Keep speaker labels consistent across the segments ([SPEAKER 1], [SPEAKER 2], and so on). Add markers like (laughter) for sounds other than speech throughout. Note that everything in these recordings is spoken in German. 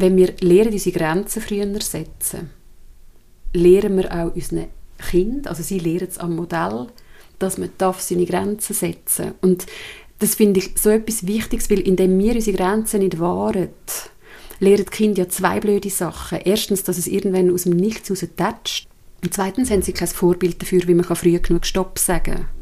[SPEAKER 1] wenn wir lernen, unsere Grenzen früher setzen, lernen wir auch unseren Kind, also sie lernen es am Modell, dass man darf seine Grenzen setzen und das finde ich so etwas Wichtiges, weil indem wir unsere Grenzen nicht wahren, lernen die Kinder ja zwei blöde Sachen. Erstens, dass es irgendwann aus dem Nichts raus tätscht. Und zweitens haben sie kein Vorbild dafür, wie man früh genug Stopp sagen kann.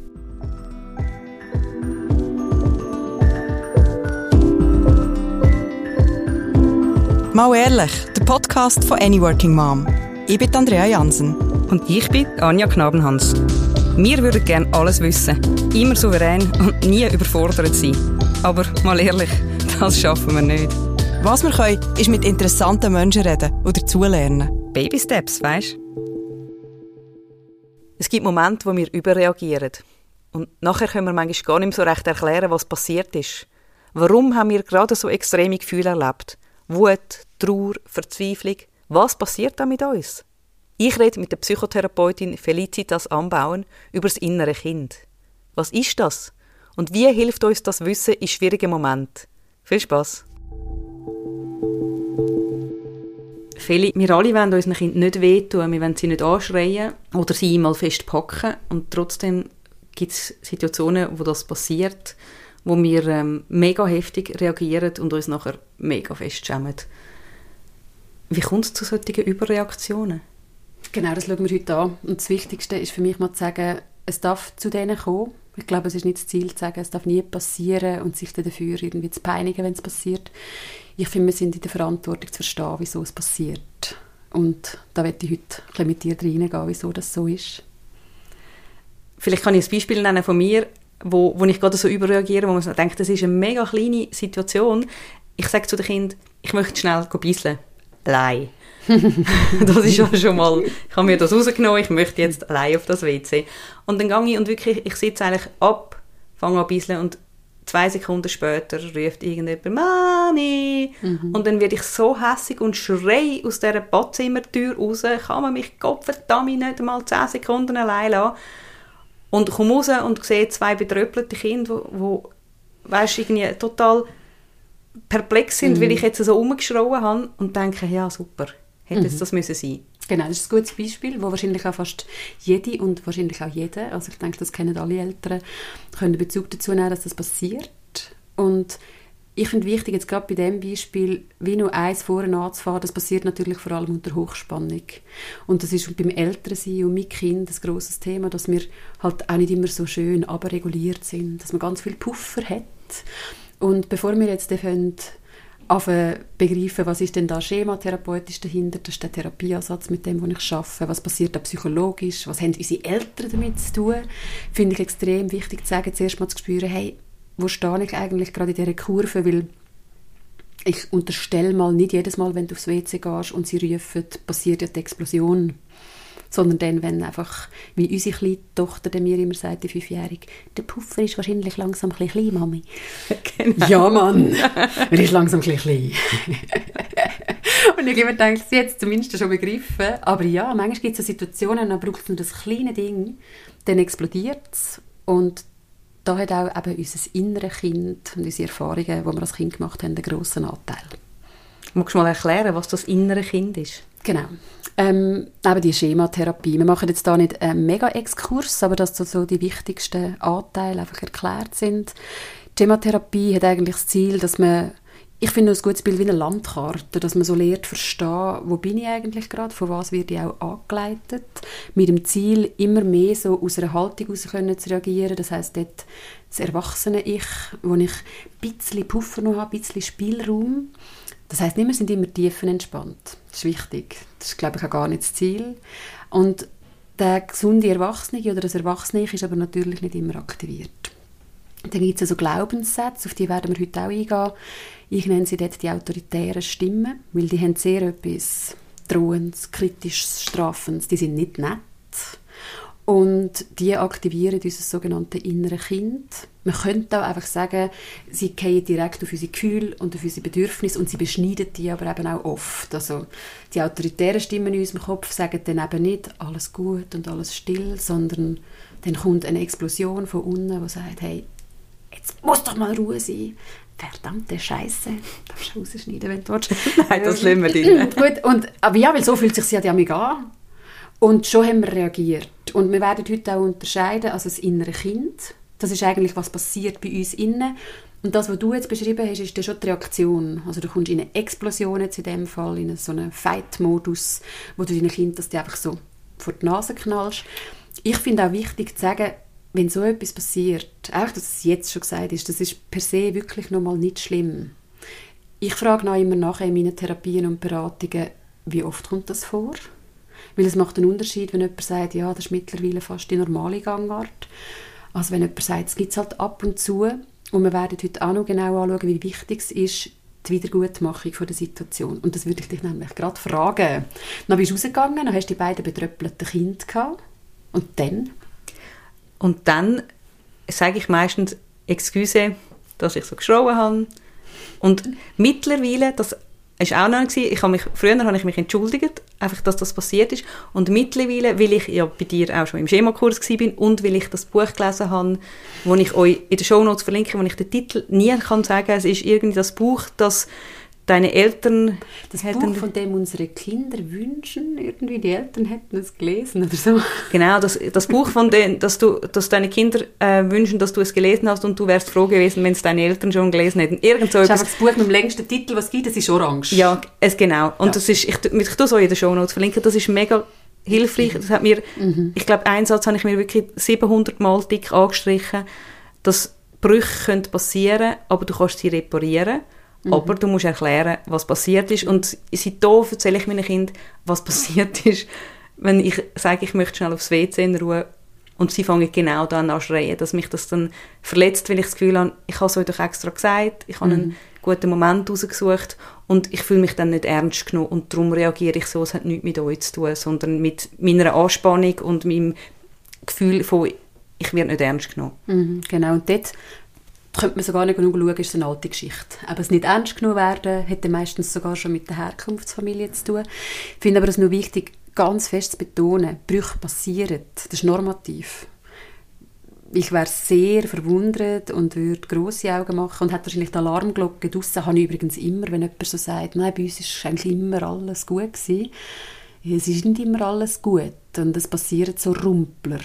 [SPEAKER 2] Mal ehrlich, der Podcast von Any Working Mom. Ich bin Andrea Jansen.
[SPEAKER 3] Und ich bin Anja Knabenhans. Wir würden gerne alles wissen, immer souverän und nie überfordert sein. Aber mal ehrlich, (laughs) das schaffen wir nicht.
[SPEAKER 2] Was wir können, ist mit interessanten Menschen reden oder dazulernen.
[SPEAKER 3] Baby Steps, weißt
[SPEAKER 4] Es gibt Momente, wo wir überreagieren. Und nachher können wir manchmal gar nicht mehr so recht erklären, was passiert ist. Warum haben wir gerade so extreme Gefühle erlebt? Wut, Trauer, Verzweiflung. Was passiert da mit uns? Ich rede mit der Psychotherapeutin Felicitas Anbauen über das innere Kind. Was ist das? Und wie hilft uns das Wissen in schwierigen Momenten? Viel Spaß! Viele, wir alle wollen unseren Kindern nicht wehtun, wir wollen sie nicht anschreien oder sie mal festpacken und trotzdem gibt es Situationen, wo das passiert wo wir ähm, mega heftig reagieren und uns nachher mega fest schämen. Wie kommt es zu solchen Überreaktionen?
[SPEAKER 1] Genau, das schauen wir heute an. Und das Wichtigste ist für mich mal zu sagen, es darf zu denen kommen. Ich glaube, es ist nicht das Ziel zu sagen, es darf nie passieren und sich dann dafür irgendwie zu peinigen, wenn es passiert. Ich finde, wir sind in der Verantwortung zu verstehen, wieso es passiert. Und da werde ich heute ein bisschen mit dir reingehen, wieso das so ist.
[SPEAKER 4] Vielleicht kann ich ein Beispiel nennen von mir wo, wo ich gerade so überreagiere, wo man denkt, das ist eine mega kleine Situation. Ich sage zu den Kindern, ich möchte schnell bisseln. Allein. (laughs) das ist schon mal, ich habe mir das rausgenommen, ich möchte jetzt allein auf das WC. Und dann gehe ich und wirklich, ich sitze eigentlich ab, fange an bisseln und zwei Sekunden später ruft irgendjemand «Mami!» mhm. Und dann werde ich so hässig und schrei aus dieser Badzimmertür raus, kann man mich Gottverdammt nicht mal zehn Sekunden allein lassen. Und komme raus und sehe zwei betröppelte Kinder, die, wo, weißt, irgendwie total perplex sind, mhm. weil ich jetzt so rumgeschrauen habe und denke, ja super, hätte mhm. das müssen sein
[SPEAKER 1] Genau, das ist ein gutes Beispiel, wo wahrscheinlich auch fast jede und wahrscheinlich auch jeder, also ich denke, das kennen alle Eltern, können Bezug dazu nehmen, dass das passiert. Und ich finde wichtig, jetzt gerade bei diesem Beispiel, wie nur eins vorne anzufahren, das passiert natürlich vor allem unter Hochspannung. Und das ist beim Elternsein und mit Kind ein grosses Thema, dass wir halt auch nicht immer so schön reguliert sind, dass man ganz viel Puffer hat. Und bevor wir jetzt anfangen, begreifen, was ist denn da schematherapeutisch dahinter, das ist der Therapieansatz, mit dem wo ich arbeite, was passiert da psychologisch, was haben unsere Eltern damit zu tun, finde ich extrem wichtig zu sagen, zuerst mal zu spüren, hey, wo stehe ich eigentlich gerade in dieser Kurve, weil ich unterstelle mal, nicht jedes Mal, wenn du aufs WC gehst und sie rufen, passiert ja die Explosion. Sondern dann, wenn einfach, wie unsere kleine Tochter der mir immer sagt, die Fünfjährige, der Puffer ist wahrscheinlich langsam ein klein, Mami. (laughs) Genau. Ja, Mann, (laughs) er ist langsam ein klein. (laughs) und ich habe gedacht, sie hat es zumindest schon begriffen. Aber ja, manchmal gibt es so Situationen, da braucht nur das kleine Ding, dann explodiert es. Und da hat auch eben unser inneres Kind und unsere Erfahrungen, die wir als Kind gemacht haben, einen grossen Anteil.
[SPEAKER 4] Magst du mal erklären, was das innere Kind ist?
[SPEAKER 1] Genau. Ähm, eben die Schematherapie. Wir machen jetzt da nicht einen Mega-Exkurs, aber dass so die wichtigsten Anteile einfach erklärt sind. Die Schematherapie hat eigentlich das Ziel, dass man ich finde ein gutes Bild wie eine Landkarte, dass man so lernt verstehen, wo bin ich eigentlich gerade, von was werde ich auch angeleitet, mit dem Ziel, immer mehr so aus einer Haltung heraus zu reagieren, das heißt dort das erwachsene Ich, wo ich ein bisschen Puffer noch habe, ein bisschen Spielraum, das heißt nicht, wir sind immer tiefenentspannt, das ist wichtig, das ist glaube ich auch gar nicht das Ziel. Und der gesunde Erwachsene oder das Erwachsene ist aber natürlich nicht immer aktiviert. Dann gibt es also Glaubenssätze, auf die werden wir heute auch eingehen. Ich nenne sie dort die autoritären Stimmen, weil die haben sehr etwas Drohendes, Kritisches, Strafendes. Die sind nicht nett. Und die aktivieren unser sogenanntes innere Kind. Man könnte auch einfach sagen, sie gehen direkt auf unsere Gefühle und auf unsere Bedürfnisse und sie beschneiden die aber eben auch oft. Also die autoritären Stimmen in unserem Kopf sagen dann eben nicht alles gut und alles still, sondern dann kommt eine Explosion von unten, die sagt, hey, jetzt muss doch mal Ruhe sein. Verdammte Scheiße. (laughs) Darfst du rausschneiden, wenn du willst. (laughs)
[SPEAKER 4] Nein, das lassen wir drin. (laughs)
[SPEAKER 1] Gut, und, aber ja, weil so fühlt sich ja die an. Und schon haben wir reagiert. Und wir werden heute auch unterscheiden, also das innere Kind, das ist eigentlich, was passiert bei uns innen. Und das, was du jetzt beschrieben hast, ist dann schon die Reaktion. Also du kommst in eine Explosion jetzt in dem Fall, in so einen Fight-Modus, wo du deinem Kind das einfach so vor die Nase knallst. Ich finde auch wichtig zu sagen, wenn so etwas passiert, auch dass es jetzt schon gesagt ist, das ist per se wirklich nochmal nicht schlimm. Ich frage noch immer nachher in meinen Therapien und Beratungen, wie oft kommt das vor? Weil es macht einen Unterschied, wenn jemand sagt, ja, das ist mittlerweile fast die normale Gangart. Also wenn jemand sagt, es gibt es halt ab und zu. Und wir werden heute auch noch genau anschauen, wie wichtig es ist, die Wiedergutmachung von der Situation. Und das würde ich dich nämlich gerade fragen. Dann bist du rausgegangen, dann hast du die beiden betröppelten Kinder gehabt. Und dann?
[SPEAKER 4] Und dann sage ich meistens, Excuse, dass ich so geschrauen habe. Und mittlerweile, das ist auch noch gewesen, ich habe mich, früher habe ich mich entschuldigt, einfach, dass das passiert ist. Und mittlerweile, weil ich ja bei dir auch schon im Schemakurs war und weil ich das Buch gelesen habe, wo ich euch in den Shownotes verlinke, wo ich den Titel nie kann sagen, es ist irgendwie das Buch, das deine Eltern...
[SPEAKER 1] Das Buch, von dem unsere Kinder wünschen, irgendwie die Eltern hätten es gelesen oder so. (laughs)
[SPEAKER 4] Genau, das, das Buch, von dem, dass, du, dass deine Kinder äh, wünschen, dass du es gelesen hast und du wärst froh gewesen, wenn es deine Eltern schon gelesen hätten. Irgend so
[SPEAKER 1] das ist einfach das Buch mit dem längsten Titel, was es gibt, das ist orange.
[SPEAKER 4] Ja, es, genau. Und ja. das ist, ich, ich tue es euch in den Shownotes verlinken, das ist mega hilfreich. Das hat mir, mhm. ich glaube, einen Satz habe ich mir wirklich 700 Mal dick angestrichen, dass Brüche passieren können, aber du kannst sie reparieren. Mhm. Aber du musst erklären, was passiert ist. Und seitdem erzähle ich meinen Kindern, was passiert (laughs) ist, wenn ich sage, ich möchte schnell aufs WC in Ruhe und sie fangen genau dann an zu schreien, dass mich das dann verletzt, weil ich das Gefühl habe, ich habe es euch doch extra gesagt, ich habe mhm. einen guten Moment rausgesucht und ich fühle mich dann nicht ernst genommen und darum reagiere ich so, es hat nichts mit euch zu tun, sondern mit meiner Anspannung und meinem Gefühl von, ich werde nicht ernst genommen.
[SPEAKER 1] Mhm, genau, und dort könnte man sogar nicht genug schauen, ist eine alte Geschichte. Aber es nicht ernst genommen werden, hat meistens sogar schon mit der Herkunftsfamilie zu tun. Ich finde aber es nur wichtig, ganz fest zu betonen, Brüche passieren, das ist normativ. Ich wäre sehr verwundert und würde grosse Augen machen und hätte wahrscheinlich die Alarmglocke draussen, habe ich übrigens immer, wenn jemand so sagt, nein, bei uns ist eigentlich immer alles gut gewesen. Es ist nicht immer alles gut und es passieren so Rumpler.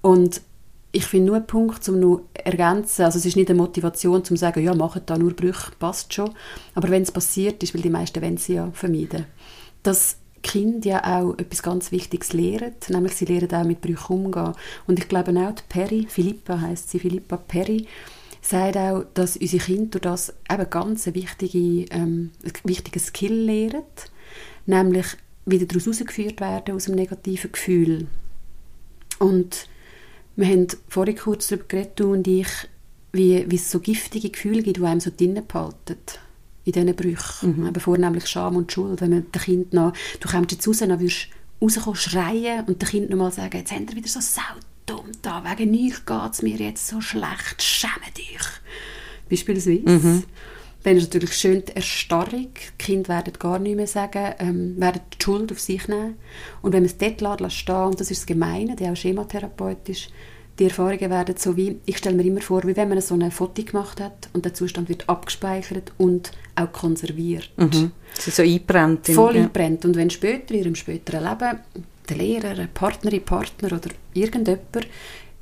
[SPEAKER 1] Und ich finde nur einen Punkt, um noch ergänzen, also es ist nicht eine Motivation, zum zu sagen, ja, macht da nur Brüche, passt schon. Aber wenn es passiert ist, weil die meisten wollen sie ja vermeiden, dass Kinder ja auch etwas ganz Wichtiges lernen, nämlich sie lernen auch mit Brüchen umgehen. Und ich glaube auch, die Perry, Philippa heißt sie, Philippa Perry, sagt auch, dass unsere Kinder durch das eben ganz eine wichtige, ähm, ein wichtiges Skill lernen, nämlich wieder daraus herausgeführt werden aus einem negativen Gefühl. Und wir haben vorhin kurz darüber geredet, du und ich, wie, wie es so giftige Gefühle gibt, die einem so drinnen behalten. In diesen Brüchen. Mhm. Eben vornehmlich Scham und Schuld. Wenn man dem Kind noch, du kommst jetzt raus, dann würdest du rauskommen, schreien und dem Kind noch mal sagen, jetzt haben wir wieder so saudumm da, wegen nichts geht es mir jetzt so schlecht, schäme dich. Beispielsweise. Mhm. Dann ist natürlich schön die Erstarrung. Die Kinder werden gar nichts mehr sagen, ähm, werden die Schuld auf sich nehmen. Und wenn man es dort lässt, stehen, und das ist das Gemeine, der auch schematherapeutisch, die Erfahrungen werden so wie, ich stelle mir immer vor, wie wenn man so ein Foto gemacht hat und der Zustand wird abgespeichert und auch konserviert.
[SPEAKER 4] Mhm. Ist so eingebrennt.
[SPEAKER 1] Voll ja. eingebrennt. Und wenn später, in ihrem späteren Leben, der Lehrer, eine Partnerin, Partner oder irgendjemand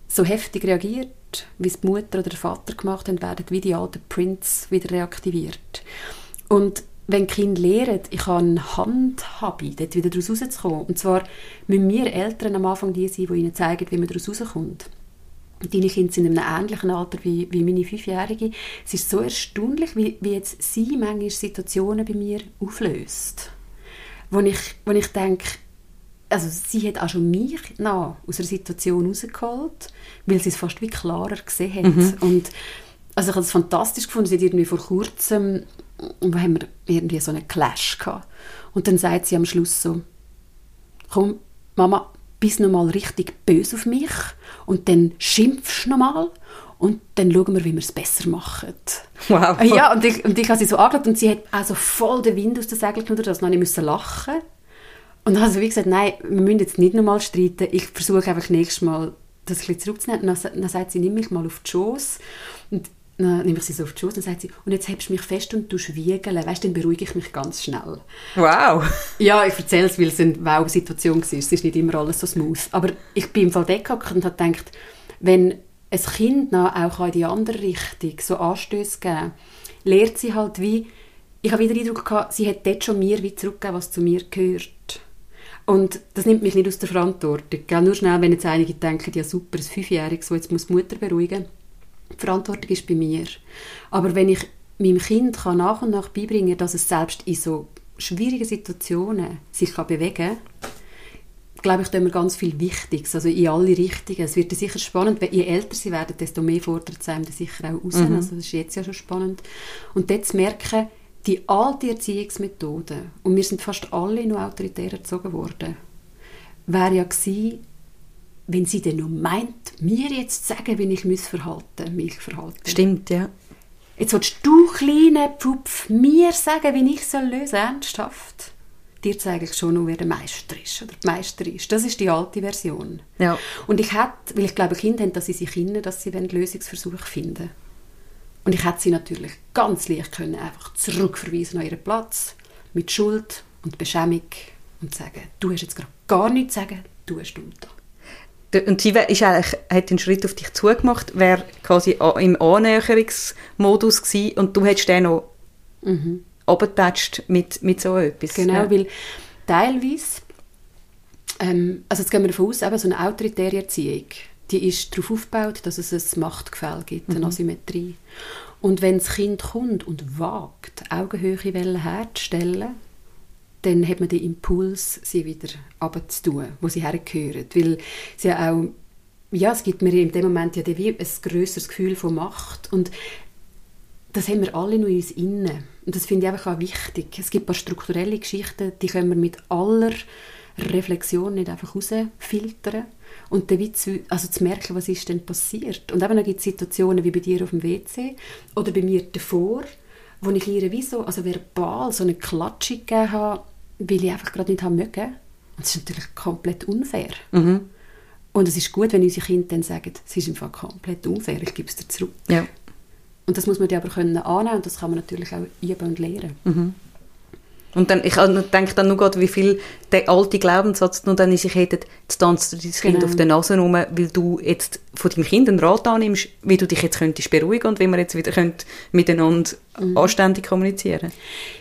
[SPEAKER 1] so heftig reagiert, wie es die Mutter oder der Vater gemacht haben, werden wie die alten Prints wieder reaktiviert. Und wenn Kinder lernen, ich habe eine Handhabe, dort wieder daraus rauszukommen. Und zwar müssen wir Eltern am Anfang die sein, die ihnen zeigen, wie man daraus rauskommt. Deine Kinder sind in einem ähnlichen Alter wie, wie meine Fünfjährige. Es ist so erstaunlich, wie, wie jetzt sie manchmal Situationen bei mir auflöst. Wo ich, wo ich denke, also sie hat auch schon mich nach aus der Situation rausgeholt, weil sie es fast wie klarer gesehen hat. Mhm. Und also ich habe es fantastisch gefunden, sie hat irgendwie vor kurzem, wo haben wir irgendwie so einen Clash gehabt. Und dann sagt sie am Schluss so, komm, Mama, bist noch mal richtig böse auf mich und dann schimpfst du noch mal und dann schauen wir, wie wir es besser machen.
[SPEAKER 4] Wow.
[SPEAKER 1] Ja, und ich, und ich habe sie so angeschaut und sie hat also voll den Wind aus den Segeln genommen, dass ich musste lachen und dann habe ich wie gesagt, nein, wir müssen jetzt nicht nochmal streiten. Ich versuche einfach nächstes Mal das ein bisschen zurückzunehmen. Und dann, dann sagt sie, nimm mich mal auf die Schoß. Und dann nehme ich sie so auf die Schoß und sagt sie, und jetzt hebst du mich fest und du wiegeln. Weißt du, dann beruhige ich mich ganz schnell.
[SPEAKER 4] Wow.
[SPEAKER 1] Ja, ich erzähle es, weil es eine Wow-Situation war. Es ist nicht immer alles so smooth. Aber ich bin im Fall dort und habe gedacht, wenn ein Kind noch auch in die andere Richtung so Anstöße geben lehrt sie halt wie, ich habe wieder den Eindruck gehabt, sie hat dort schon mir wie zurückgegeben, was zu mir gehört. Und das nimmt mich nicht aus der Verantwortung. Gell? Nur schnell, wenn jetzt einige denken, ja super, ein Fünfjähriges, so jetzt muss die Mutter beruhigen. Die Verantwortung ist bei mir. Aber wenn ich meinem Kind kann nach und nach beibringen dass es selbst in so schwierigen Situationen sich kann bewegen kann, glaube ich, tun wir ganz viel Wichtiges, also in alle Richtungen. Es wird sicher spannend, weil je älter sie werden, desto mehr fordert es einem sicher auch raus. Mhm. Also das ist jetzt ja schon spannend. Und dort zu merken, die alte Erziehungsmethode, und wir sind fast alle noch autoritär erzogen worden, wäre ja gewesen, wenn sie denn noch meint, mir jetzt zu sagen, wie ich mich verhalten, mich verhalten.
[SPEAKER 4] Stimmt, ja.
[SPEAKER 1] Jetzt willst du, kleine Pfupf, mir sagen, wie ich soll lösen, ernsthaft dir zeige ich schon, wer der Meister ist oder die Meister ist. Das ist die alte Version.
[SPEAKER 4] Ja.
[SPEAKER 1] Und ich hätte, weil ich glaube, Kinder haben, dass sie sich finden, dass sie Lösungsversuche finden Und ich hätte sie natürlich ganz leicht können einfach zurückverweisen an ihren Platz mit Schuld und Beschämung und sagen, du hast jetzt gerade gar nichts zu sagen, du hast dumm da.
[SPEAKER 4] Und sie ist eigentlich, hat den Schritt auf dich zugemacht, wäre quasi im Annäherungsmodus gewesen und du hättest den noch mhm mit, mit so etwas.
[SPEAKER 1] Genau, ja. weil teilweise, ähm, also jetzt gehen wir davon aus, eben so eine autoritäre Erziehung, die ist darauf aufgebaut, dass es ein Machtgefälle gibt, eine mhm. Asymmetrie. Und wenn das Kind kommt und wagt, Augenhöhe herzustellen, dann hat man den Impuls, sie wieder abzutun, wo sie hergehören. Weil sie auch, ja, es gibt mir in dem Moment ja ein grösseres Gefühl von Macht. Und das haben wir alle noch in uns innen. Und das finde ich einfach auch wichtig. Es gibt ein paar strukturelle Geschichten, die können wir mit aller Reflexion nicht einfach rausfiltern. Und dann zu, also zu merken, was ist denn passiert. Und eben dann gibt es Situationen wie bei dir auf dem WC oder bei mir davor, wo ich ihr wie so, also verbal so eine Klatsche gegeben habe, weil ich einfach gerade nicht haben mögen. Und das ist natürlich komplett unfair. Mhm. Und es ist gut, wenn unsere Kinder dann sagen, es ist einfach komplett unfair, ich gebe es dir zurück.
[SPEAKER 4] Ja.
[SPEAKER 1] Und das muss man aber können annehmen und das kann man natürlich auch üben und lernen.
[SPEAKER 4] Mhm. Und dann, ich denke dann nur gerade, wie viel der alte Glaubenssatz nur dann in sich hätte, jetzt tanzt du dein Kind genau. auf der Nase rum, weil du jetzt von deinem Kind einen Rat annimmst, wie du dich jetzt könntest beruhigen und wie wir jetzt wieder könnt miteinander mhm. anständig kommunizieren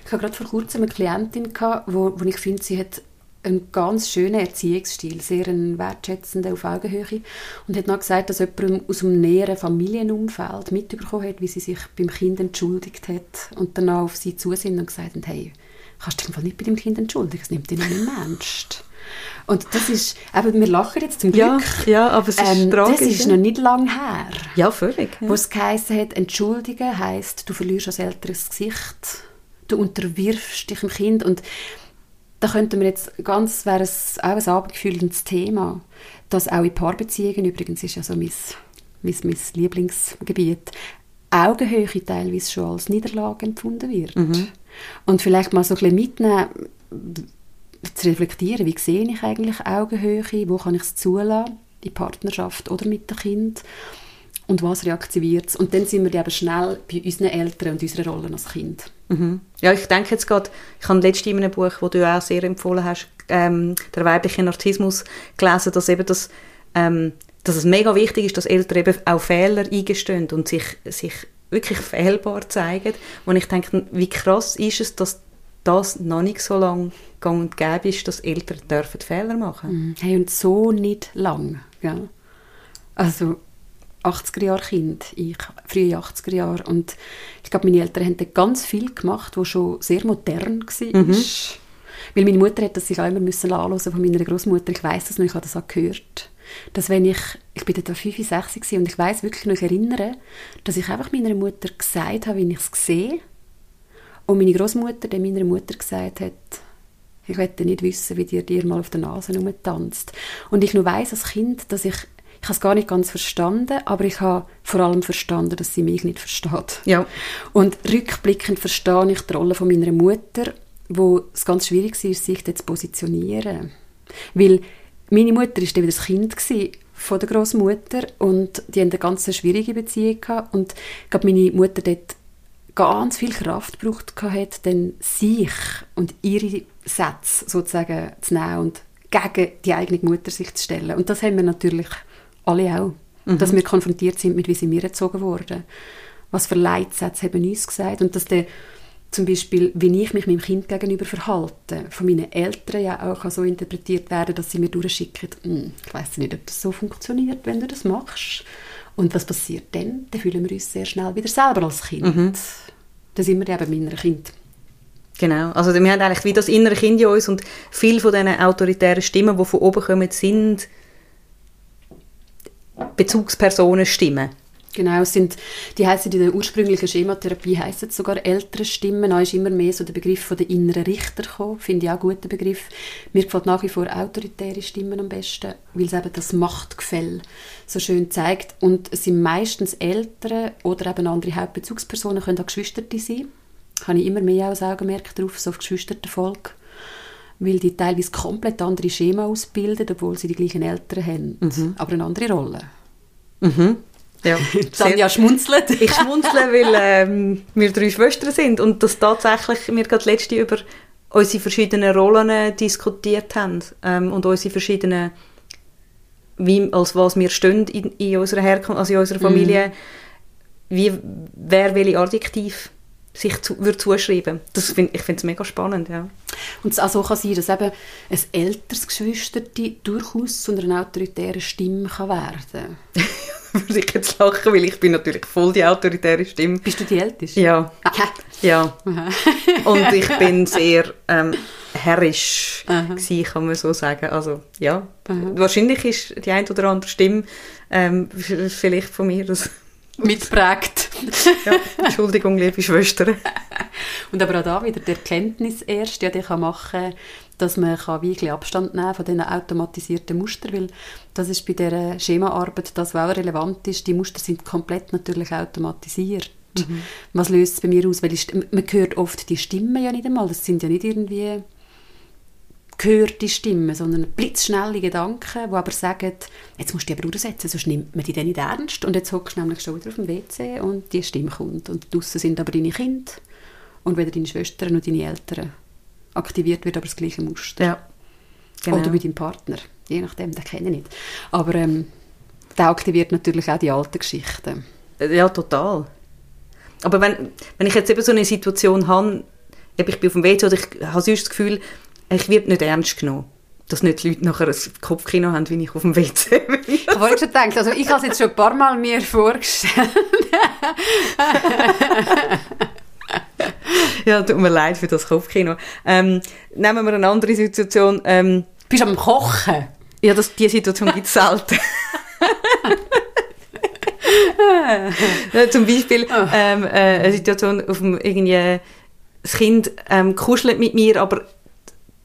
[SPEAKER 1] Ich hatte gerade vor kurzem eine Klientin, gehabt, wo, wo ich finde, sie hat einen ganz schönen Erziehungsstil, sehr einen wertschätzenden auf Augenhöhe und hat noch gesagt, dass jemand aus einem näheren Familienumfeld mitbekommen hat, wie sie sich beim Kind entschuldigt hat und danach auf sie zu sind und gesagt hat, hey, kannst du dich nicht bei dem Kind entschuldigen, es nimmt dich nicht ernst. Und das ist, eben, wir lachen jetzt zum Glück.
[SPEAKER 4] Ja, ja aber es ist ähm,
[SPEAKER 1] tragisch. Das ist noch nicht lange her.
[SPEAKER 4] Ja, völlig. Ja.
[SPEAKER 1] Wo es geheißen hat, entschuldigen heisst, du verlierst als älteres Gesicht, du unterwirfst dich dem Kind und da könnten wir jetzt ganz, wäre es auch ein abendgefühltes Thema, dass auch in Paarbeziehungen, übrigens ist ja so mein, mein, mein Lieblingsgebiet, Augenhöhe teilweise schon als Niederlage empfunden wird. Mhm. Und vielleicht mal so ein bisschen mitnehmen, zu reflektieren, wie sehe ich eigentlich Augenhöhe, wo kann ich es zulassen, in Partnerschaft oder mit dem Kind und was reaktiviert es. Und dann sind wir eben schnell bei unseren Eltern und unserer Rolle als Kind.
[SPEAKER 4] Mhm. Ja, ich denke jetzt gerade, ich habe letztens in einem Buch, das du auch sehr empfohlen hast, ähm, «Der weibliche Narzissmus», gelesen, dass eben das, ähm, dass es mega wichtig ist, dass Eltern eben auch Fehler eingestehen und sich, sich wirklich fehlbar zeigen. Und ich denke, wie krass ist es, dass das noch nicht so lange gang und gäbe ist, dass Eltern dürfen Fehler machen.
[SPEAKER 1] Mhm. Hey, und so nicht lang. Ja. Also 80er-Jahre-Kind, ich frühe 80er-Jahre und ich glaube, meine Eltern haben ganz viel gemacht, was schon sehr modern war. Mhm. Weil meine Mutter hat das sich auch immer müssen anhören von meiner Großmutter. Ich weiß das noch, ich habe das auch gehört. Dass wenn ich, ich bin da 5, 6 und ich weiß wirklich noch, ich erinnere, dass ich einfach meiner Mutter gesagt habe, wie ich es sehe. Und meine Großmutter dann meiner Mutter gesagt hat, ich werde nicht wissen, wie dir dir mal auf der Nase tanzt. Und ich nur weiß als Kind, dass ich ich habe es gar nicht ganz verstanden, aber ich habe vor allem verstanden, dass sie mich nicht versteht.
[SPEAKER 4] Ja.
[SPEAKER 1] Und rückblickend verstehe ich die Rolle von meiner Mutter, wo es ganz schwierig war, sich zu positionieren. Weil meine Mutter war wieder das Kind von der Großmutter und die haben eine ganz schwierige Beziehung gehabt und ich glaube, meine Mutter dort ganz viel Kraft gebraucht hat, dann sich und ihre Sätze sozusagen zu nehmen und gegen die eigene Mutter sich zu stellen. Und das haben wir natürlich alle auch. Mhm. Dass wir konfrontiert sind mit, wie sie mir erzogen wurden. Was für Leitsätze haben uns gesagt. Und dass der zum Beispiel, wie ich mich meinem Kind gegenüber verhalte, von meinen Eltern ja auch so interpretiert werden, dass sie mir durchschicken, hm, ich weiß nicht, ob das so funktioniert, wenn du das machst. Und was passiert dann? Dann fühlen wir uns sehr schnell wieder selber als Kind. Mhm. Dann sind wir eben mit einem Kind.
[SPEAKER 4] Genau, also wir haben eigentlich wie das innere Kind in uns und viele von diesen autoritären Stimmen, die von oben kommen, sind Bezugspersonen Stimmen.
[SPEAKER 1] Genau, es sind, die heißen in der ursprünglichen Schematherapie heißen sogar ältere Stimmen. Da ist immer mehr so der Begriff von der inneren Richter gekommen. Finde ich auch einen guten Begriff. Mir gefällt nach wie vor autoritäre Stimmen am besten, weil es eben das Machtgefälle so schön zeigt. Und es sind meistens Eltern oder eben andere Hauptbezugspersonen, können auch Geschwisterte sein. Da habe ich immer mehr als Augenmerk drauf, so auf Geschwistertenfolge weil die teilweise komplett andere Schema ausbilden, obwohl sie die gleichen Eltern haben, mhm. aber eine andere Rolle.
[SPEAKER 4] Mhm. Ja, (laughs)
[SPEAKER 1] Tanja schmunzelt.
[SPEAKER 4] ich schmunzle, weil ähm, wir drei Schwestern sind und das tatsächlich wir gerade letzte über unsere verschiedenen Rollen diskutiert haben ähm, und unsere verschiedenen wie, als was wir stehen in, in unserer Herkunft, also in unserer Familie, mm. wie, wer welche Adjektiv sich zu, würde zuschreiben. Das find, ich finde es mega spannend, ja.
[SPEAKER 1] Und es also kann sein, dass eben ein älteres Geschwister durchaus zu einer autoritären Stimme kann werden kann. (laughs)
[SPEAKER 4] würde ich jetzt lachen, weil ich bin natürlich voll die autoritäre Stimme.
[SPEAKER 1] Bist du die Älteste?
[SPEAKER 4] Ja. Aha. Ja. Aha. Und ich bin sehr ähm, herrisch gewesen, kann man so sagen. Also, ja. Aha. Wahrscheinlich ist die ein oder andere Stimme ähm, vielleicht von mir das
[SPEAKER 1] mitprägt.
[SPEAKER 4] ja, Entschuldigung, liebe Schwestern.
[SPEAKER 1] Und aber auch da wieder die Erkenntnis erst, ja, die kann machen dass man kann wie Abstand nehmen von diesen automatisierten Mustern, weil das ist bei dieser Schemaarbeit das, was auch relevant ist. Die Muster sind komplett natürlich automatisiert. Mhm. Was löst es bei mir aus? Weil ich, man hört oft die Stimmen ja nicht einmal. Das sind ja nicht irgendwie gehörte Stimmen, sondern blitzschnelle Gedanken, die aber sagen, jetzt musst du dich aber durchsetzen, sonst nimmt man dich dann nicht ernst. Und jetzt hockst du nämlich schon wieder auf dem WC und die Stimme kommt. Und draussen sind aber deine Kinder und weder deine Schwestern noch deine Eltern aktiviert wird aber das gleiche Muster.
[SPEAKER 4] Ja. Genau.
[SPEAKER 1] Oder mit deinem Partner, je nachdem, den kenne ich nicht. Aber ähm, der aktiviert natürlich auch die alten Geschichten.
[SPEAKER 4] Ja, total. Aber wenn, wenn ich jetzt eben so eine Situation habe, ich bin auf dem WC oder ich habe sonst das Gefühl, ich werde nicht ernst genommen. Dass nicht die Leute nachher ein Kopfkino haben, wie ich auf dem WC (laughs) bin.
[SPEAKER 1] Ich habe schon gedacht, also ich habe es jetzt schon ein paar Mal mir vorgestellt. (laughs) (laughs)
[SPEAKER 4] ja, tut mir leid für das Kopfkino. Ähm, nehmen wir eine andere Situation. Ähm,
[SPEAKER 1] Bist du am Kochen?
[SPEAKER 4] Ja, das, diese Situation gibt es selten. (laughs) zum Beispiel oh. ähm, äh, eine Situation, auf dem, irgendwie, das Kind ähm, kuschelt mit mir, aber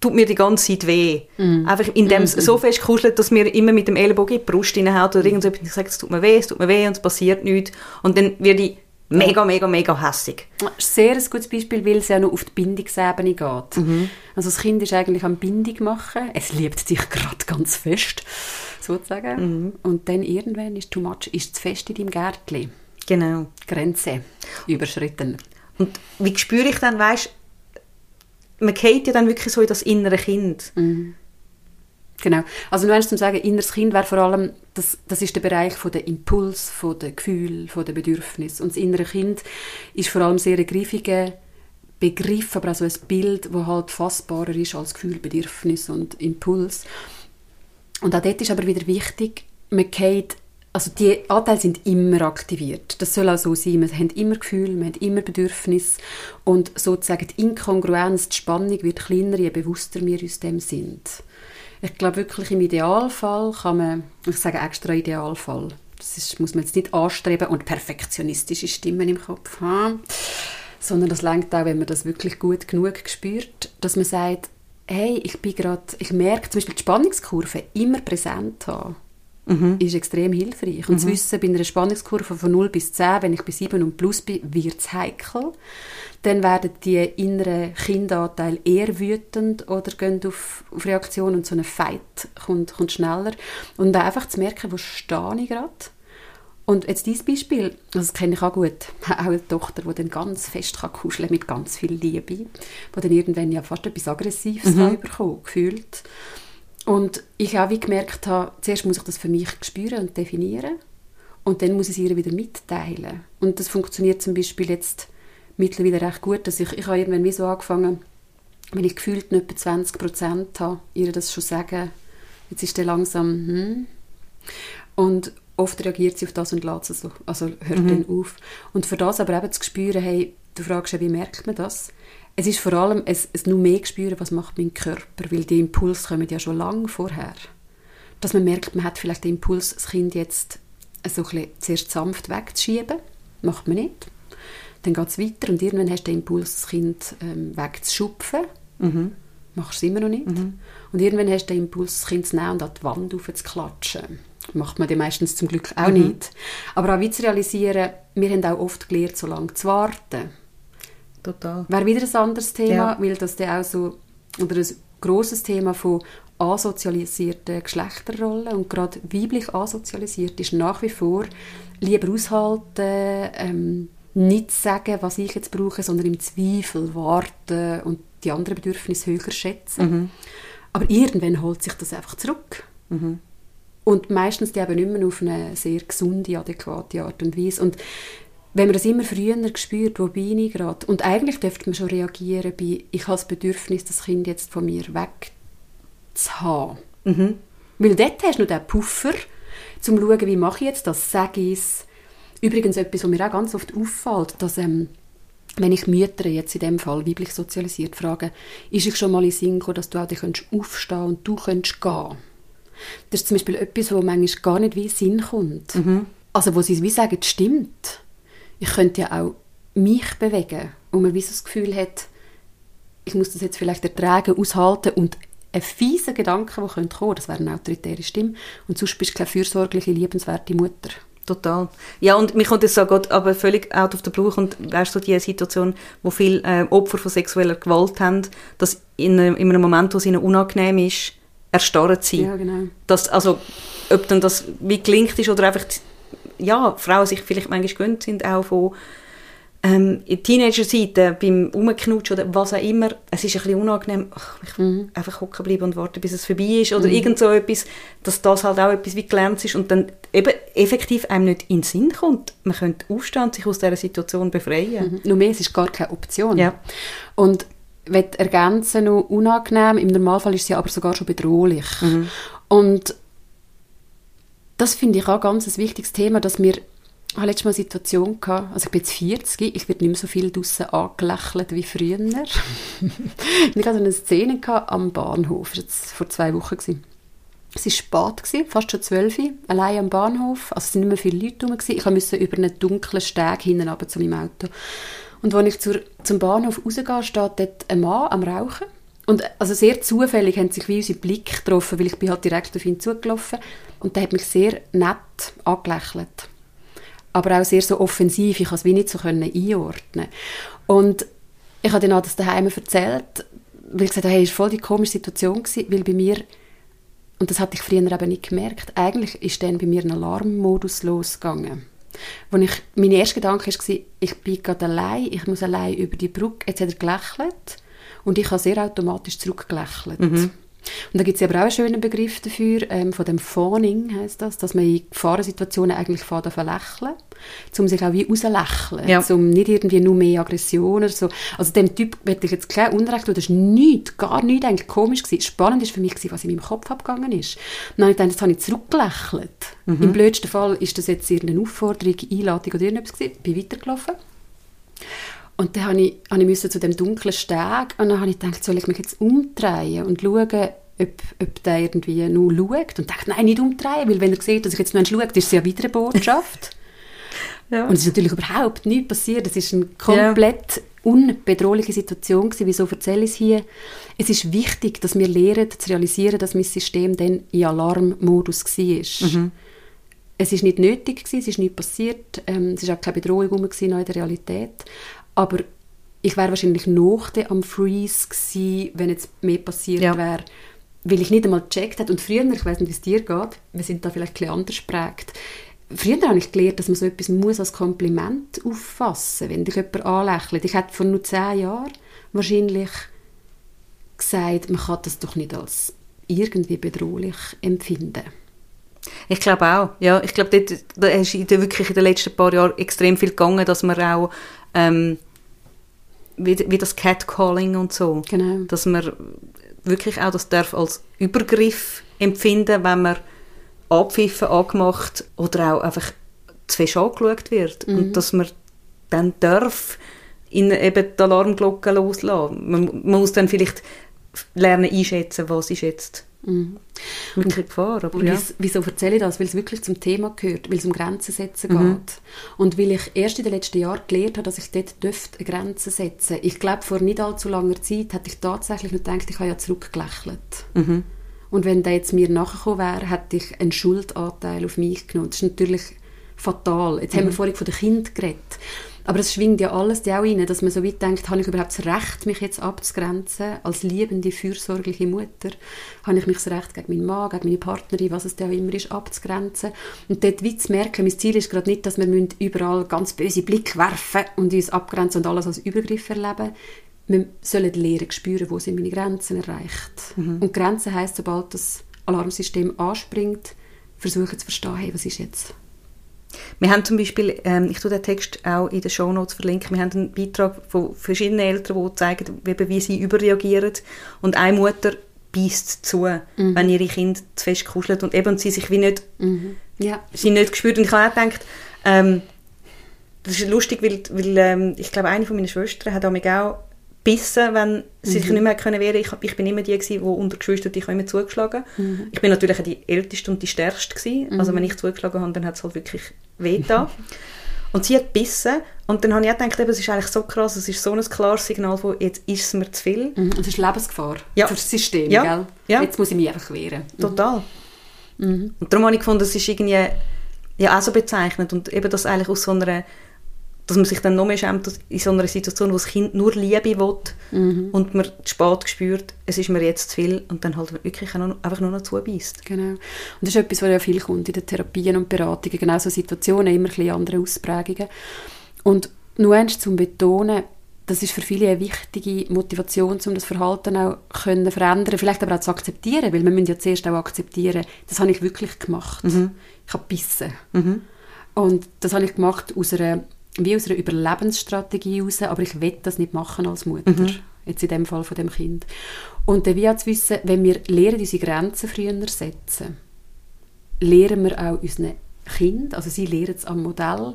[SPEAKER 4] tut mir die ganze Zeit weh. Mm. Einfach indem es mm. so fest kuschelt, dass mir immer mit dem Ellbogen in die Brust reinhaut oder irgend so etwas. Ich sage, es tut mir weh, es tut mir weh und es passiert nichts. Und dann werde ich mega, mega, mega hässig.
[SPEAKER 1] Sehr ein gutes Beispiel, weil es ja noch auf die Bindungsebene geht. Mhm. Also das Kind ist eigentlich am Bindung machen. Es liebt sich gerade ganz fest, sozusagen. Mhm. Und dann irgendwann ist too much, ist zu fest in deinem Gärtchen.
[SPEAKER 4] Genau.
[SPEAKER 1] Grenze überschritten.
[SPEAKER 4] Und wie spüre ich dann, weißt man geht ja dann wirklich so in das innere Kind.
[SPEAKER 1] Mhm. Genau. Also nur eins zum sagen, inneres Kind wäre vor allem, das, das ist der Bereich von der Impuls, von der Gefühl, von der Bedürfnis. Und das innere Kind ist vor allem sehr ein Begriff, aber auch so ein Bild, das halt fassbarer ist als Gefühl, Bedürfnis und Impuls. Und auch dort ist aber wieder wichtig, man geht also die Anteile sind immer aktiviert. Das soll auch so sein. Wir haben immer Gefühle, wir haben immer Bedürfnisse und sozusagen die Inkongruenz, die Spannung wird kleiner, je bewusster wir uns dem sind. Ich glaube wirklich, im Idealfall kann man, ich sage extra Idealfall, das ist, muss man jetzt nicht anstreben und perfektionistische Stimmen im Kopf haben, sondern das lenkt auch, wenn man das wirklich gut genug spürt, dass man sagt, hey, ich bin gerade, ich merke zum Beispiel die Spannungskurve immer präsent haben. Ist extrem hilfreich. Und zu wissen, bei einer Spannungskurve von 0 bis 10, wenn ich bei 7 und plus bin, wird es heikel. Dann werden die inneren Kindanteile eher wütend oder gehen auf, auf Reaktion und so ein Fight kommt, kommt schneller. Und einfach zu merken, wo stehe ich gerade. Und jetzt dieses Beispiel, das kenne ich auch gut, (laughs) auch eine Tochter, die dann ganz fest kann kuscheln mit ganz viel Liebe, die dann irgendwann ja fast etwas Aggressives mhm. bekommen, gefühlt. Und ich auch wie gemerkt habe, zuerst muss ich das für mich spüren und definieren und dann muss ich es ihr wieder mitteilen. Und das funktioniert zum Beispiel jetzt mittlerweile recht gut, dass ich, ich habe irgendwann wie so angefangen, wenn ich gefühlt nicht etwa 20 Prozent habe, ihr das schon sagen, jetzt ist der langsam, hm. Und oft reagiert sie auf das und lässt es so, also hört mhm. dann auf. Und für das aber eben zu spüren, hey, du fragst ja, wie merkt man das? Es ist vor allem es, es nur mehr spüren, was macht mein Körper, weil die Impulse kommen ja schon lange vorher. Dass man merkt, man hat vielleicht den Impuls, das Kind jetzt so ein bisschen zuerst sanft wegzuschieben, macht man nicht. Dann geht es weiter und irgendwann hast du den Impuls, das Kind ähm, wegzuschupfen. Mhm. Machst du es immer noch nicht. Mhm. Und irgendwann hast du den Impuls, das Kind zu nehmen und an die Wand aufzuklatschen. Macht man die meistens zum Glück auch mhm. nicht. Aber auch wie zu realisieren, wir haben auch oft gelernt, so lange zu warten.
[SPEAKER 4] Total.
[SPEAKER 1] Wäre wieder ein anderes Thema, ja. weil das dann auch so, oder ein grosses Thema von asozialisierten Geschlechterrollen und gerade weiblich asozialisiert ist nach wie vor lieber aushalten, ähm, nicht sagen, was ich jetzt brauche, sondern im Zweifel warten und die anderen Bedürfnisse höher schätzen. Mhm. Aber irgendwann holt sich das einfach zurück. Mhm. Und meistens die eben nicht mehr auf eine sehr gesunde, adäquate Art und Weise. Und wenn man das immer früher spürt, wo bin ich gerade? Und eigentlich dürfte man schon reagieren bei, ich habe das Bedürfnis, das Kind jetzt von mir weg zu haben. Mhm. Weil dort hast du noch den Puffer, um zu schauen, wie mache ich jetzt das, sage ich es. Übrigens etwas, was mir auch ganz oft auffällt, dass ähm, wenn ich Mütter jetzt in dem Fall weiblich sozialisiert frage, ist ich schon mal in Sinn gekommen, dass du auch aufstehen und du könntest gehen das ist zum Beispiel etwas, wo manchmal gar nicht wie Sinn kommt. Mhm. Also wo sie wie sagen, stimmt. Ich könnte ja auch mich bewegen und man wie so das Gefühl hat, ich muss das jetzt vielleicht ertragen, aushalten und ein fieser Gedanke, der kommen könnte, das wäre eine autoritäre Stimme und sonst bist du keine fürsorgliche, liebenswerte Mutter.
[SPEAKER 4] Total. Ja, und mir kommt das so aber völlig out of the blue und weißt du, die Situation, wo viele äh, Opfer von sexueller Gewalt haben, dass in, in einem Moment, wo es ihnen unangenehm ist, erstarrt sind.
[SPEAKER 1] Ja, genau.
[SPEAKER 4] Dass, also, ob dann das wie gelingt ist oder einfach, ja, Frauen sich vielleicht manchmal gewöhnt sind auch von ähm, in Teenager-Zeiten, beim Umknutschen oder was auch immer, es ist ein bisschen unangenehm, ach, ich mhm. einfach hocken bleiben und warten, bis es vorbei ist oder mhm. irgend so etwas, dass das halt auch etwas wie gelernt ist und dann eben effektiv einem nicht in den Sinn kommt. Man könnte aufstehen und sich aus dieser Situation befreien.
[SPEAKER 1] Mhm. Nur mehr, es ist gar keine Option.
[SPEAKER 4] Ja.
[SPEAKER 1] Und will ergänzen, noch unangenehm. Im Normalfall ist sie aber sogar schon bedrohlich. Mhm. Und das finde ich auch ganz ein wichtiges Thema, dass wir ich hatte letztes Mal eine Situation, also ich bin jetzt 40, ich werde nicht mehr so viel draußen angelächelt wie früher. (laughs) ich hatte eine Szene am Bahnhof, das war jetzt vor zwei Wochen. Gewesen. Es war spät, gewesen, fast schon zwölf, allein am Bahnhof. Also es waren nicht mehr viele Leute rum. Ich musste über einen dunklen Steg hinten zu meinem Auto. Und als ich zur, zum Bahnhof rausgehe, steht dort ein Mann am Rauchen. Und also sehr zufällig haben sich wie unsere Blick getroffen, weil ich bin halt direkt auf ihn zugelaufen und der hat mich sehr nett angelächelt. Aber auch sehr so offensiv, ich konnte es wie nicht so einordnen Und ich habe dann auch das daheim erzählt, weil ich gesagt habe, hey, es war voll die komische Situation, weil bei mir, und das hatte ich früher eben nicht gemerkt, eigentlich ist dann bei mir ein Alarmmodus losgegangen. Wo ich, mein erster Gedanke war, ich bin gerade allein, ich muss allein über die Brücke. Jetzt hat er gelächelt und ich habe sehr automatisch zurückgelächelt. Mhm. Und da gibt es aber auch einen schönen Begriff dafür, ähm, von dem Fawning heißt das, dass man in Gefahrensituationen eigentlich fährt auf lächeln, um sich auch wie rauslächeln, ja. um nicht irgendwie nur mehr Aggression oder so. Also dem Typ hätte ich jetzt kein Unrecht tun, das war nichts, gar nichts eigentlich komisch gewesen. Spannend war für mich, was in meinem Kopf abgegangen ist. Und dann habe ich gedacht, jetzt habe ich zurückgelächelt. Mhm. Im blödsten Fall ist das jetzt irgendeine Aufforderung, Einladung oder irgendetwas gewesen. Bin weitergelaufen. Und dann habe ich, habe ich zu dem dunklen Steg und dann habe ich gedacht, soll ich mich jetzt umdrehen und schauen, ob, ob der irgendwie nur schaut. Und dachte, nein, nicht umdrehen, weil wenn er sieht, dass ich jetzt nur schaue, ist es ja wieder eine Botschaft. (laughs) ja. Und es ist natürlich überhaupt nichts passiert. Es ist ein komplett unbedrohliche Situation gewesen. Wieso erzähle ich es hier? Es ist wichtig, dass wir lernen, zu realisieren, dass mein System dann in Alarmmodus war. Mhm. Es ist nicht nötig gewesen, es ist nicht passiert, ähm, es ist auch keine Bedrohung rum in der Realität. Aber ich wäre wahrscheinlich noch am Freeze gewesen, wenn jetzt mehr passiert ja. wäre, weil ich nicht einmal gecheckt habe. Und früher, ich weiß nicht, wie es dir geht, wir sind da vielleicht ein bisschen anders geprägt, Früher habe ich gelernt, dass man so etwas muss als Kompliment auffassen muss, wenn dich jemand anlächelt. Ich hätte vor nur zehn Jahren wahrscheinlich gesagt, man kann das doch nicht als irgendwie bedrohlich empfinden.
[SPEAKER 4] Ich glaube auch. Ja, ich glaube, dort, da ist in wirklich in den letzten paar Jahren extrem viel gegangen, dass man auch ähm, wie, wie das Catcalling und so,
[SPEAKER 1] genau.
[SPEAKER 4] dass man wirklich auch das darf als Übergriff empfinden, wenn man abpfiffen, angemacht oder auch einfach zu fest angeschaut wird. Mhm. Und dass man dann darf in eben die Alarmglocke loslassen. Man, man muss dann vielleicht lernen einschätzen, was ist jetzt mhm. wirklich Gefahr.
[SPEAKER 1] Aber ja. Wieso erzähle ich das? Weil es wirklich zum Thema gehört, weil es um Grenzen setzen mhm. geht. Und weil ich erst in den letzten Jahren gelernt habe, dass ich dort eine Grenze setzen Ich glaube, vor nicht allzu langer Zeit hätte ich tatsächlich nur gedacht, ich habe ja zurückgelächelt. Mhm. Und wenn der jetzt mir nachgekommen wäre, hätte ich einen Schuldanteil auf mich genommen. Das ist natürlich fatal. Jetzt haben wir mhm. vorhin von den Kindern geredet. Aber es schwingt ja alles auch rein, dass man so weit denkt, habe ich überhaupt das Recht, mich jetzt abzugrenzen? Als liebende, fürsorgliche Mutter habe ich mich das Recht, gegen meinen Mann, gegen meine Partnerin, was es da auch immer ist, abzugrenzen? Und dort weit zu merken, mein Ziel ist gerade nicht, dass wir überall ganz böse Blick werfen und uns abgrenzen und alles als Übergriff erleben wir sollen lernen, spüren, wo sind meine Grenzen erreicht. Mhm. Und Grenzen heisst, sobald das Alarmsystem anspringt, versuchen zu verstehen, hey, was ist jetzt?
[SPEAKER 4] Wir haben zum Beispiel, ähm, ich tue den Text auch in den Shownotes verlinken, wir haben einen Beitrag von verschiedenen Eltern, die zeigen, wie, sie überreagieren. Und eine Mutter beißt zu, mhm. wenn ihre Kind zu fest kuschelt und eben sie sich wie nicht, mhm. ja. sie nicht gespürt. Und ich habe auch gedacht, ähm, das ist lustig, weil, weil ähm, ich glaube, eine von meinen Schwestern hat auch bissen, wenn sie sich mhm. nicht mehr können wehren ich, ich bin immer die, gewesen, die unter Geschwistern ich immer zugeschlagen mhm. Ich bin natürlich auch die Älteste und die Stärkste. Gewesen. Mhm. Also wenn ich zugeschlagen habe, dann hat es halt wirklich weh da. (laughs) und sie hat bissen und dann habe ich auch gedacht, es ist eigentlich so krass, es ist so ein klares Signal von, jetzt ist es mir zu viel.
[SPEAKER 1] Mhm. Und es ist Lebensgefahr
[SPEAKER 4] ja.
[SPEAKER 1] für das System,
[SPEAKER 4] ja.
[SPEAKER 1] Gell?
[SPEAKER 4] Ja.
[SPEAKER 1] Jetzt muss ich mich einfach wehren.
[SPEAKER 4] Mhm. Total. Mhm. Und darum habe ich gefunden, es ist irgendwie ja auch so bezeichnend und eben das eigentlich aus so einer dass man sich dann noch mehr schämt in so einer Situation, wo das Kind nur Liebe will mhm. und man spät spürt, es ist mir jetzt zu viel und dann halt wirklich einfach nur noch zubeißt.
[SPEAKER 1] Genau. Und das ist etwas, was ja viel kommt in den Therapien und Beratungen, genau so Situationen, immer ein bisschen andere Ausprägungen. Und nur eins zum Betonen, das ist für viele eine wichtige Motivation, um das Verhalten auch können verändern, vielleicht aber auch zu akzeptieren, weil wir müssen ja zuerst auch akzeptieren, das habe ich wirklich gemacht. Mhm. Ich habe gebissen. Mhm. Und das habe ich gemacht aus einer wie aus einer Überlebensstrategie heraus, aber ich will das nicht machen als Mutter. Mhm. Jetzt in dem Fall von dem Kind. Und dann wie auch zu wissen, wenn wir lernen, unsere Grenzen früher setzen, lernen wir auch unseren Kind, also sie lernen es am Modell,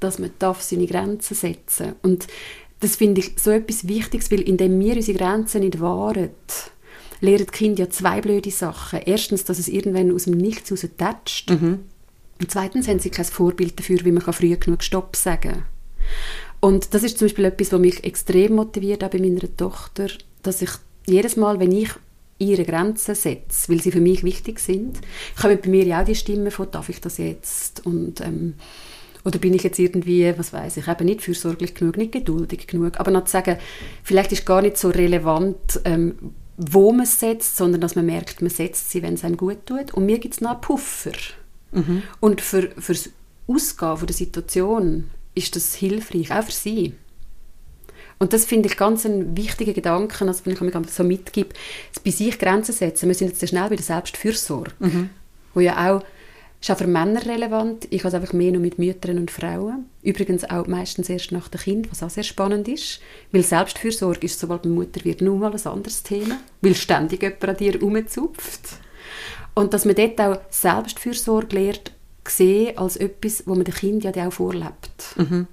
[SPEAKER 1] dass man darf seine Grenzen setzen Und das finde ich so etwas Wichtiges, weil indem wir unsere Grenzen nicht wahren, lernen die Kinder ja zwei blöde Sachen. Erstens, dass es irgendwann aus dem Nichts raus tätscht. Mhm. Und zweitens haben sie kein Vorbild dafür, wie man früh genug Stopp sagen kann. Und das ist zum Beispiel etwas, was mich extrem motiviert, auch bei meiner Tochter, dass ich jedes Mal, wenn ich ihre Grenzen setze, weil sie für mich wichtig sind, kommen bei mir ja auch die Stimmen von, darf ich das jetzt? Und, ähm, oder bin ich jetzt irgendwie, was weiß ich, eben nicht fürsorglich genug, nicht geduldig genug. Aber noch zu sagen, vielleicht ist gar nicht so relevant, ähm, wo man es setzt, sondern dass man merkt, man setzt sie, wenn es einem gut tut. Und mir gibt es noch einen Puffer. Mhm. Und für, für das Ausgehen von der Situation ist das hilfreich, auch für sie. Und das finde ich ganz einen wichtigen Gedanken, also wenn ich mir so mitgebe, bei sich Grenzen setzen. Wir sind jetzt sehr schnell bei der Selbstfürsorge, mhm. wo ja auch, ist auch für Männer relevant. Ich habe es einfach mehr nur mit Müttern und Frauen. Übrigens auch meistens erst nach dem Kind, was auch sehr spannend ist. Weil Selbstfürsorge ist, sobald man Mutter wird, nur mal ein anderes Thema. Weil ständig jemand an dir rumzupft. Und dass man dort auch Selbstfürsorge lernt, sehen als etwas, wo man dem Kind ja auch vorlebt. Mhm.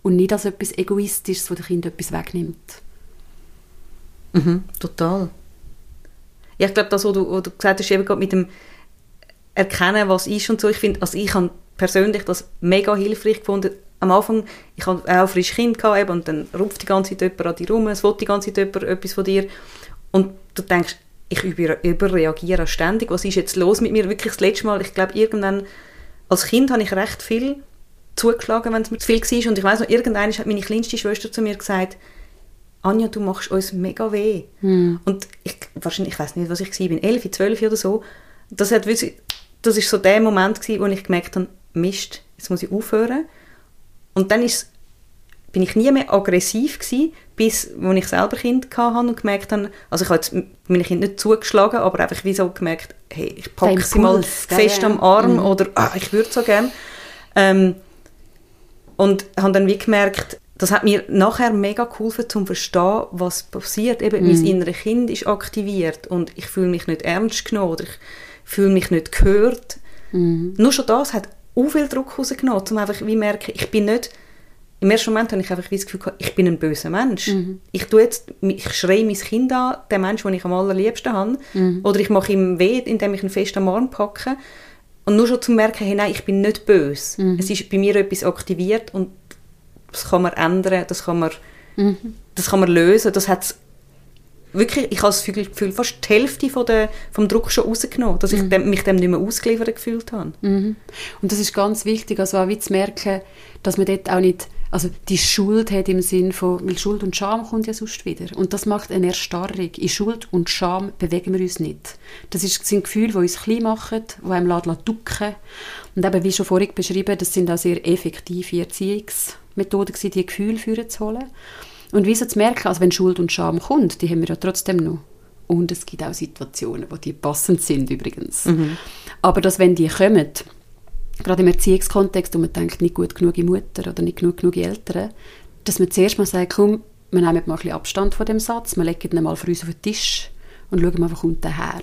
[SPEAKER 1] Und nicht als etwas Egoistisches, wo dem Kind etwas wegnimmt.
[SPEAKER 4] Mhm, total. Ja, ich glaube, das, was du, was du gesagt hast, eben gerade mit dem Erkennen, was ist und so, ich finde, also ich habe persönlich das mega hilfreich gefunden, am Anfang, ich hatte auch frisch Kind gehabt, eben, und dann ruft die ganze Zeit jemand an dich rum, es will die ganze Zeit jemand etwas von dir. Und du denkst, ich über, überreagiere ständig, was ist jetzt los mit mir? Wirklich das letzte Mal, ich glaube, irgendwann, als Kind habe ich recht viel zugeschlagen, wenn es mir zu viel war. Und ich weiß noch, irgendwann hat meine kleinste Schwester zu mir gesagt, Anja, du machst uns mega weh.
[SPEAKER 1] Hm.
[SPEAKER 4] Und ich, wahrscheinlich, ich weiß nicht, was ich war, bin 11, 12 oder so. Das, hat, das ist so der Moment gewesen, wo ich gemerkt habe, Mist, jetzt muss ich aufhören. Und dann ist, bin ich nie mehr aggressiv gewesen, bis als ich selber Kind hatte und gemerkt habe, also ich habe jetzt meine Kinder nicht zugeschlagen, aber einfach wie so gemerkt, hey, ich packe
[SPEAKER 1] Der
[SPEAKER 4] sie mal
[SPEAKER 1] Impuls,
[SPEAKER 4] fest
[SPEAKER 1] ja.
[SPEAKER 4] am Arm
[SPEAKER 1] Mhm.
[SPEAKER 4] oder ah, ich würde so gerne. Ähm, und habe dann wie gemerkt, das hat mir nachher mega geholfen, zum verstehen, was passiert. Eben, mein inneres Kind ist aktiviert und ich fühle mich nicht ernst genommen oder ich fühle mich nicht gehört. Nur schon das hat auch viel Druck rausgenommen, um einfach wie merken, ich bin nicht im ersten Moment habe ich einfach das Gefühl gehabt, ich bin ein böser Mensch. Ich tue jetzt, ich schreie mein Kind an, den Mensch, den ich am allerliebsten habe, oder ich mache ihm weh, indem ich ihn fest am Arm packe. Und nur schon zu merken, hey, nein, ich bin nicht böse. Es ist bei mir etwas aktiviert und das kann man ändern, das kann man, das kann man lösen. Das hat wirklich, ich habe das Gefühl, fast die Hälfte von der, vom Druck schon rausgenommen, dass ich dem, mich dem nicht mehr ausgeliefert gefühlt habe.
[SPEAKER 1] Mhm. Und das ist ganz wichtig, also auch wie zu merken, dass man dort auch nicht, also die Schuld hat im Sinn von, weil Schuld und Scham kommt ja sonst wieder. Und das macht eine Erstarrung. In Schuld und Scham bewegen wir uns nicht. Das ist, sind Gefühle, die uns klein machen, die einem lassen ducken. Und eben, wie schon vorhin beschrieben, das sind auch sehr effektive Erziehungsmethoden gewesen, die Gefühle führen zu holen. Und wie so zu merken, also wenn Schuld und Scham kommt, die haben wir ja trotzdem noch. Und es gibt auch Situationen, wo die passend sind übrigens. Aber dass wenn die kommen, gerade im Erziehungskontext, wo man denkt, nicht gut genug Mutter oder nicht genug genug Eltern, dass man zuerst mal sagt, komm, wir nehmen mal ein bisschen Abstand von dem Satz, wir legen ihn mal für uns auf den Tisch und schauen mal, was kommt daher.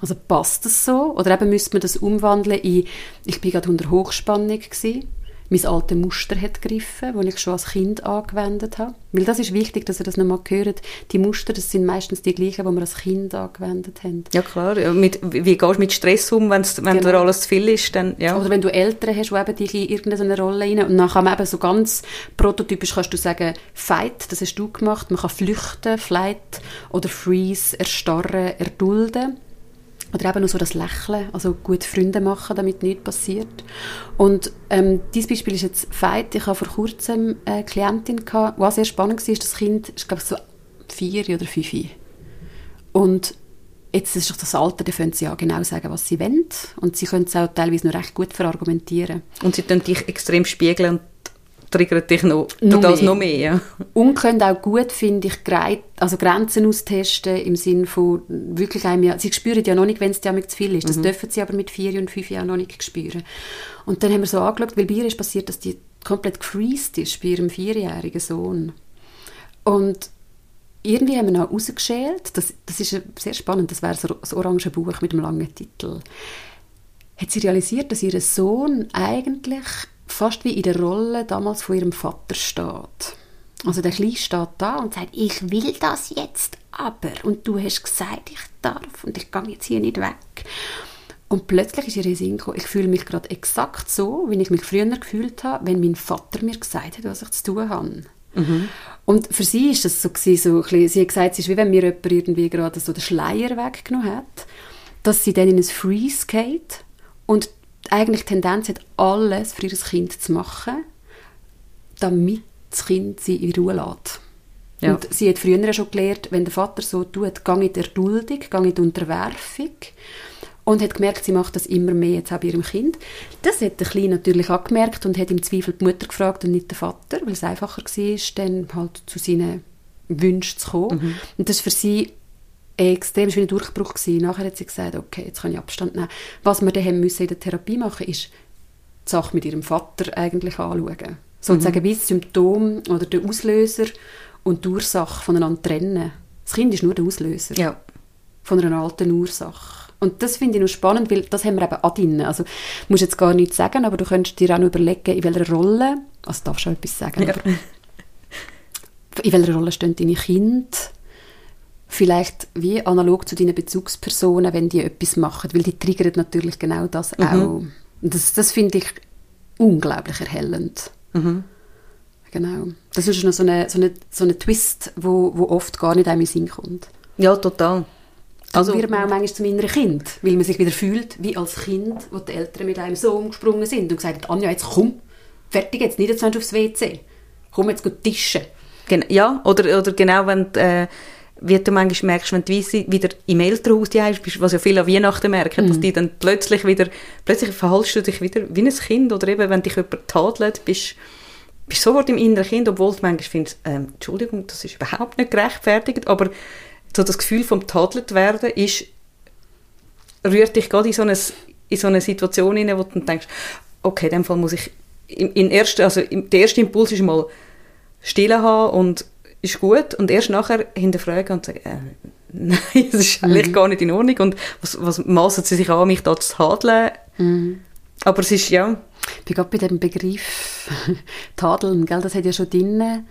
[SPEAKER 1] Also passt das so? Oder eben müsste man das umwandeln in, ich bin gerade unter Hochspannung gewesen, mein altes Muster hat gegriffen, das ich schon als Kind angewendet habe. Weil das ist wichtig, dass ihr das nochmal hört. Die Muster, das sind meistens die gleichen, die wir als Kind angewendet haben.
[SPEAKER 4] Ja klar, mit, wie gehst du mit Stress um, wenn's, wenn
[SPEAKER 1] Genau.
[SPEAKER 4] dir alles zu viel ist, dann ja.
[SPEAKER 1] Oder wenn du Eltern hast, die eben dich in irgendeine Rolle rein und dann kann man eben so ganz prototypisch kannst du sagen, Fight, das hast du gemacht, man kann flüchten, Flight oder Freeze, erstarren, erdulden. Oder eben nur so das Lächeln, also gut Freunde machen, damit nichts passiert. Und ähm, dieses Beispiel ist jetzt Fight. Ich habe vor kurzem eine Klientin, gehabt, auch sehr spannend war. Das Kind ist, glaube ich, so vier oder fünf. Und jetzt ist doch das Alter, da können sie ja genau sagen, was sie wollen. Und sie können es auch teilweise noch recht gut verargumentieren.
[SPEAKER 4] Und sie tun dich extrem spiegeln triggern dich noch,
[SPEAKER 1] Noch
[SPEAKER 4] das
[SPEAKER 1] mehr.
[SPEAKER 4] noch mehr. Ja.
[SPEAKER 1] Und können auch gut, finde ich, also Grenzen austesten im Sinn von wirklich einem, ja, sie spüren ja noch nicht, wenn es damit zu viel ist. Das dürfen sie aber mit vier und fünf Jahren noch nicht spüren. Und dann haben wir so angeschaut, weil bei ihr ist passiert, dass die komplett gefreezed ist bei ihrem vierjährigen Sohn. Und irgendwie haben wir noch rausgeschält, das, das ist sehr spannend, das wäre so das orange Buch mit dem langen Titel, hat sie realisiert, dass ihr Sohn eigentlich fast wie in der Rolle damals von ihrem Vater steht. Also der Kleine steht da und sagt, ich will das jetzt aber. Und du hast gesagt, ich darf und ich gehe jetzt hier nicht weg. Und plötzlich ist ihr Sinn gekommen, ich fühle mich gerade exakt so, wie ich mich früher gefühlt habe, wenn mein Vater mir gesagt hat, was ich zu tun habe. Und für sie ist das so, gewesen, so bisschen, sie hat gesagt, es ist wie wenn mir jemand irgendwie gerade so den Schleier weggenommen hat, dass sie dann in ein Freeze geht und eigentlich die Tendenz hat, alles für ihr Kind zu machen, damit das Kind sie in Ruhe lässt.
[SPEAKER 4] Ja.
[SPEAKER 1] Und sie hat früher schon gelernt, wenn der Vater so tut, geh in die Erduldung, geh in die Unterwerfung. Und hat gemerkt, sie macht das immer mehr jetzt auch bei ihrem Kind. Das hat der Kleine natürlich auch gemerkt und hat im Zweifel die Mutter gefragt und nicht den Vater, weil es einfacher war, dann halt zu seinen Wünschen zu kommen. Und das war für sie extrem schöner Durchbruch. Gewesen. Nachher hat sie gesagt, okay, jetzt kann ich Abstand nehmen. Was wir dann haben müssen in der Therapie machen ist, die Sache mit ihrem Vater eigentlich anschauen. Sozusagen wie das Symptom oder der Auslöser und die Ursache voneinander trennen. Das Kind ist nur der Auslöser
[SPEAKER 4] ja.
[SPEAKER 1] von einer alten Ursache. Und das finde ich noch spannend, weil das haben wir eben adin. Also, du musst jetzt gar nichts sagen, aber du könntest dir auch noch überlegen, in welcher Rolle, also darfst du auch etwas sagen,
[SPEAKER 4] Ja.
[SPEAKER 1] in welcher Rolle stehen deine Kinder? Vielleicht wie analog zu deinen Bezugspersonen, wenn die etwas machen, weil die triggern natürlich genau das auch. Und das, das finde ich unglaublich erhellend. Genau. Das ist noch so eine, so eine, so eine Twist, wo, wo oft gar nicht einem in Sinn kommt.
[SPEAKER 4] Ja, total.
[SPEAKER 1] Also wird man auch manchmal zum inneren Kind, weil man sich wieder fühlt wie als Kind, wo die Eltern mit einem so umgesprungen sind und gesagt haben, Anja, jetzt komm, fertig jetzt, nicht jetzt aufs WC. Komm jetzt gut tischen.
[SPEAKER 4] Gen ja, oder, oder genau, wenn du, äh, wie du manchmal merkst, wenn du wieder im Elternhaus bist, was ja viele an Weihnachten merken,
[SPEAKER 1] Mhm.
[SPEAKER 4] dass die dann plötzlich wieder, plötzlich verhaltst du dich wieder wie ein Kind oder eben, wenn dich jemand tadelt, bist bist sofort im inneren Kind, obwohl du manchmal findest, ähm, Entschuldigung, das ist überhaupt nicht gerechtfertigt, aber so das Gefühl vom tadelt werden ist, rührt dich gerade in so eine, in so eine Situation hinein, wo du dann denkst, okay, in dem Fall muss ich, in, in ersten, also im, der erste Impuls ist mal Stille haben und ist gut und erst nachher hinterfragen und sagen, äh, (laughs) nein, das ist eigentlich gar nicht in Ordnung und was, was maßen sie sich an, mich da zu tadeln? Aber es ist, ja,
[SPEAKER 1] Ich bin gerade bei dem Begriff (laughs) Tadeln, gell? das hat ja schon drin.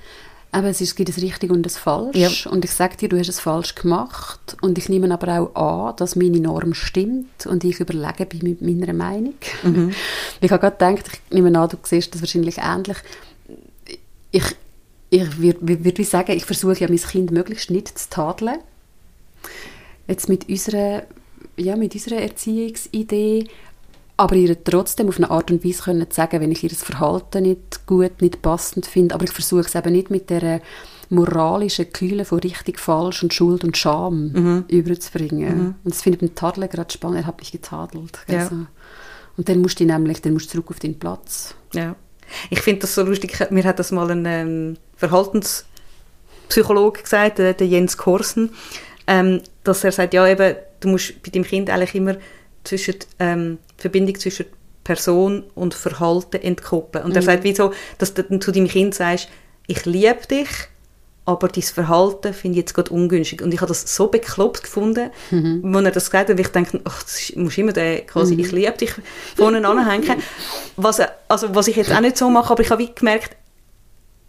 [SPEAKER 1] Aber es, ist, es gibt ein richtig und ein falsch.
[SPEAKER 4] Ja.
[SPEAKER 1] Und ich sage dir, du hast es falsch gemacht. Und ich nehme aber auch an, dass meine Norm stimmt. Und ich überlege bei mit meiner Meinung. (laughs) Ich habe gerade gedacht, ich nehme an, du siehst das wahrscheinlich ähnlich. Ich, ich würde würd sagen, ich versuche ja, mein Kind möglichst nicht zu tadeln. Jetzt mit unserer, ja, mit unserer Erziehungsidee aber ihr trotzdem auf eine Art und Weise können sagen, wenn ich ihr Verhalten nicht gut, nicht passend finde, aber ich versuche es eben nicht mit der moralischen Kühle von richtig, falsch und Schuld und Scham überzubringen. Und das finde ich beim Tadeln gerade spannend. Er hat mich getadelt.
[SPEAKER 4] Ja.
[SPEAKER 1] Also. Und dann musst du nämlich, dann musst du zurück auf deinen Platz.
[SPEAKER 4] Ja. Ich finde das so lustig. Mir hat das mal ein ähm, Verhaltenspsychologe gesagt, der, der Jens Korsen, ähm, dass er sagt, ja eben, du musst bei deinem Kind eigentlich immer zwischen, ähm, die Verbindung zwischen Person und Verhalten entkoppeln. Und er sagt, wie so, dass du zu deinem Kind sagst, ich liebe dich, aber dein Verhalten finde ich jetzt gerade ungünstig. Und ich habe das so bekloppt gefunden,
[SPEAKER 1] Mhm.
[SPEAKER 4] als er das gesagt hat, weil ich denke, ach, ist, musst immer den, quasi, ich liebe dich vorne anhängen. Was, also, was ich jetzt auch nicht so mache, aber ich habe wie gemerkt,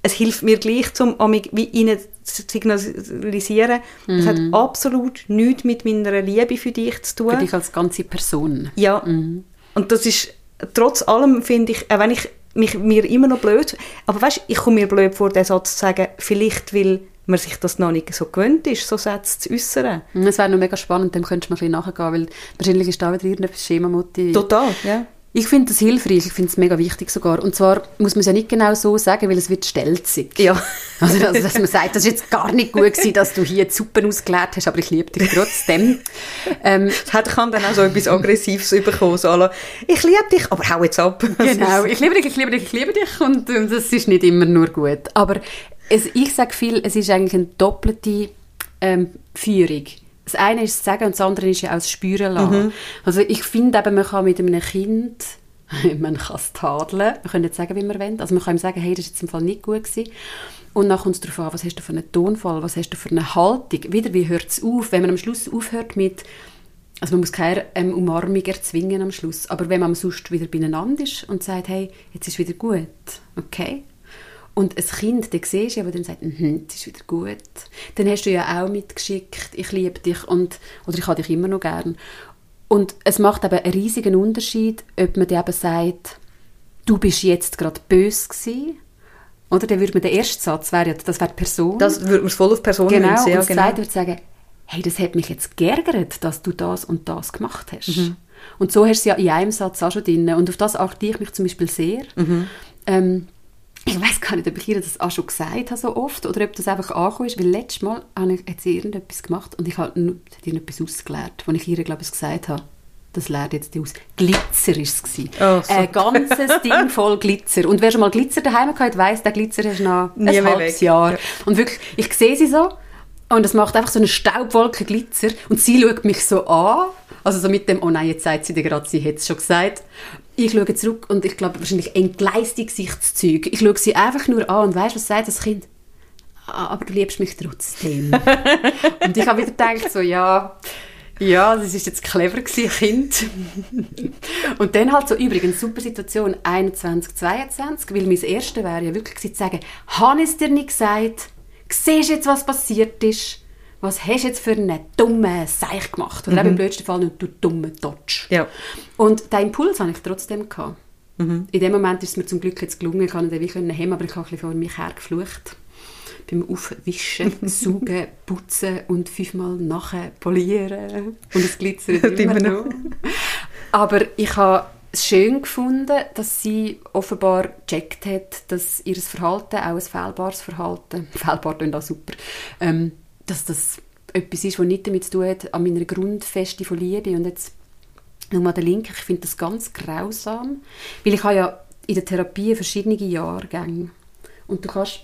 [SPEAKER 4] es hilft mir gleich, um wie ihnen zu signalisieren, es hat absolut nichts mit meiner Liebe für dich zu tun.
[SPEAKER 1] Mhm. Für dich als ganze Person.
[SPEAKER 4] Ja, und das ist, trotz allem finde ich, auch wenn ich mich, mir immer noch blöd, aber weißt, ich komme mir blöd vor, den Satz zu sagen, vielleicht weil man sich das noch nicht so gewöhnt ist, so Sätze zu äußern.
[SPEAKER 1] Es wäre noch mega spannend, dem könntest du mal ein bisschen nachgehen, weil wahrscheinlich ist da wieder irgendetwas Schema motiviert.
[SPEAKER 4] Total, ja.
[SPEAKER 1] Ich finde das hilfreich, ich finde es mega wichtig sogar. Und zwar muss man es ja nicht genau so sagen, weil es wird stelzig.
[SPEAKER 4] Ja. (laughs)
[SPEAKER 1] Also, dass, dass man sagt, das ist jetzt gar nicht gut gewesen, dass du hier die Suppe ausgeleert hast, aber ich liebe dich trotzdem. ähm,
[SPEAKER 4] Es hat- kann dann auch so etwas Aggressives bekommen, so la, ich liebe dich, aber hau jetzt ab.
[SPEAKER 1] genau, ich liebe dich, ich liebe dich, ich liebe dich und ähm, das ist nicht immer nur gut. Aber es, ich sage viel, es ist eigentlich eine doppelte ähm, Führung. Das eine ist das Sagen und das andere ist ja auch das Spüren lassen. Also ich finde eben, man kann mit einem Kind, (laughs) man kann es tadeln, man kann nicht sagen, wie man will. Also man kann ihm sagen, hey, das ist jetzt im Fall nicht gut gewesen. Und dann kommt es darauf an, was hast du für einen Tonfall, was hast du für eine Haltung. Wieder, wie hört es auf? Wenn man am Schluss aufhört mit, also man muss keine ähm, Umarmung erzwingen am Schluss, aber wenn man sonst wieder beieinander ist und sagt, hey, jetzt ist wieder gut, okay? Und ein Kind, das siehst du das dann sagt, mhm, jetzt ist wieder gut. Dann hast du ja auch mitgeschickt, ich liebe dich und, oder ich habe dich immer noch gern. Und es macht eben einen riesigen Unterschied, ob man dir eben sagt, du bist jetzt gerade böse gewesen, oder dann würde man den ersten Satz, wäre ja, das wäre die Person.
[SPEAKER 4] Das würde man voll auf Personen
[SPEAKER 1] Genau,
[SPEAKER 4] münzen,
[SPEAKER 1] und
[SPEAKER 4] ja,
[SPEAKER 1] das
[SPEAKER 4] genau.
[SPEAKER 1] Zweite würde sagen, hey, das hat mich jetzt geärgert, dass du das und das gemacht hast.
[SPEAKER 4] Mhm.
[SPEAKER 1] Und so hast du es ja in einem Satz auch schon drin. Und auf das achte ich mich zum Beispiel sehr.
[SPEAKER 4] Mhm.
[SPEAKER 1] Ähm, ich weiß gar nicht, ob ich ihr das auch schon gesagt habe so oft oder ob das einfach angekommen ist, weil letztes Mal habe ich, hat sie irgendetwas gemacht und ich habe hat irgendetwas ausgelernt, wo ich ihr, glaube ich, gesagt habe, das lernt jetzt die aus. Glitzer war es.
[SPEAKER 4] Oh, so.
[SPEAKER 1] Ein ganzes (laughs) Ding voll Glitzer. Und wer schon mal Glitzer daheim gehabt hat, weiss, der Glitzer noch
[SPEAKER 4] Nie
[SPEAKER 1] ein halbes
[SPEAKER 4] weg.
[SPEAKER 1] Jahr.
[SPEAKER 4] Ja.
[SPEAKER 1] Und wirklich, ich sehe sie so und es macht einfach so eine Staubwolke Glitzer und sie schaut mich so an, also so mit dem, oh nein, jetzt sagt sie dir gerade, sie hätte es schon gesagt. Ich schaue zurück und ich glaube, wahrscheinlich entgleiste Gesichtszüge. Ich schaue sie einfach nur an und weißt was sagt das Kind? Ah, aber du liebst mich trotzdem. (laughs) und ich habe wieder gedacht, so, ja, ja, das ist jetzt clever gewesen, Kind. (laughs) und dann halt so, übrigens, super Situation, 21, 22, weil mein Erste wäre ja wirklich zu sagen, habe ich es dir nicht gesagt? Siehst du jetzt, was passiert ist? Was hast du jetzt für einen dummen Seich gemacht? Oder eben im blödsten Fall, du dummer Dodge.
[SPEAKER 4] Ja.
[SPEAKER 1] Und den Impuls hatte ich trotzdem. Gehabt. In dem Moment ist es mir zum Glück jetzt gelungen, ich konnte ihn wie können haben, aber ich habe ein bisschen vor mich hergeflucht. Beim Aufwischen, (laughs) Saugen, Putzen und fünfmal nachher polieren. Und es glitzert (laughs) immer
[SPEAKER 4] Immer
[SPEAKER 1] noch. Aber ich habe es schön gefunden, dass sie offenbar gecheckt hat, dass ihr Verhalten auch ein fehlbares Verhalten, (laughs) fehlbar klingt auch super, ähm, dass das etwas ist, was nicht damit zu tun hat, an meiner Grundfeste von Liebe. Und jetzt nochmal der Link, ich finde das ganz grausam, weil ich habe ja in der Therapie verschiedene Jahrgänge und du kannst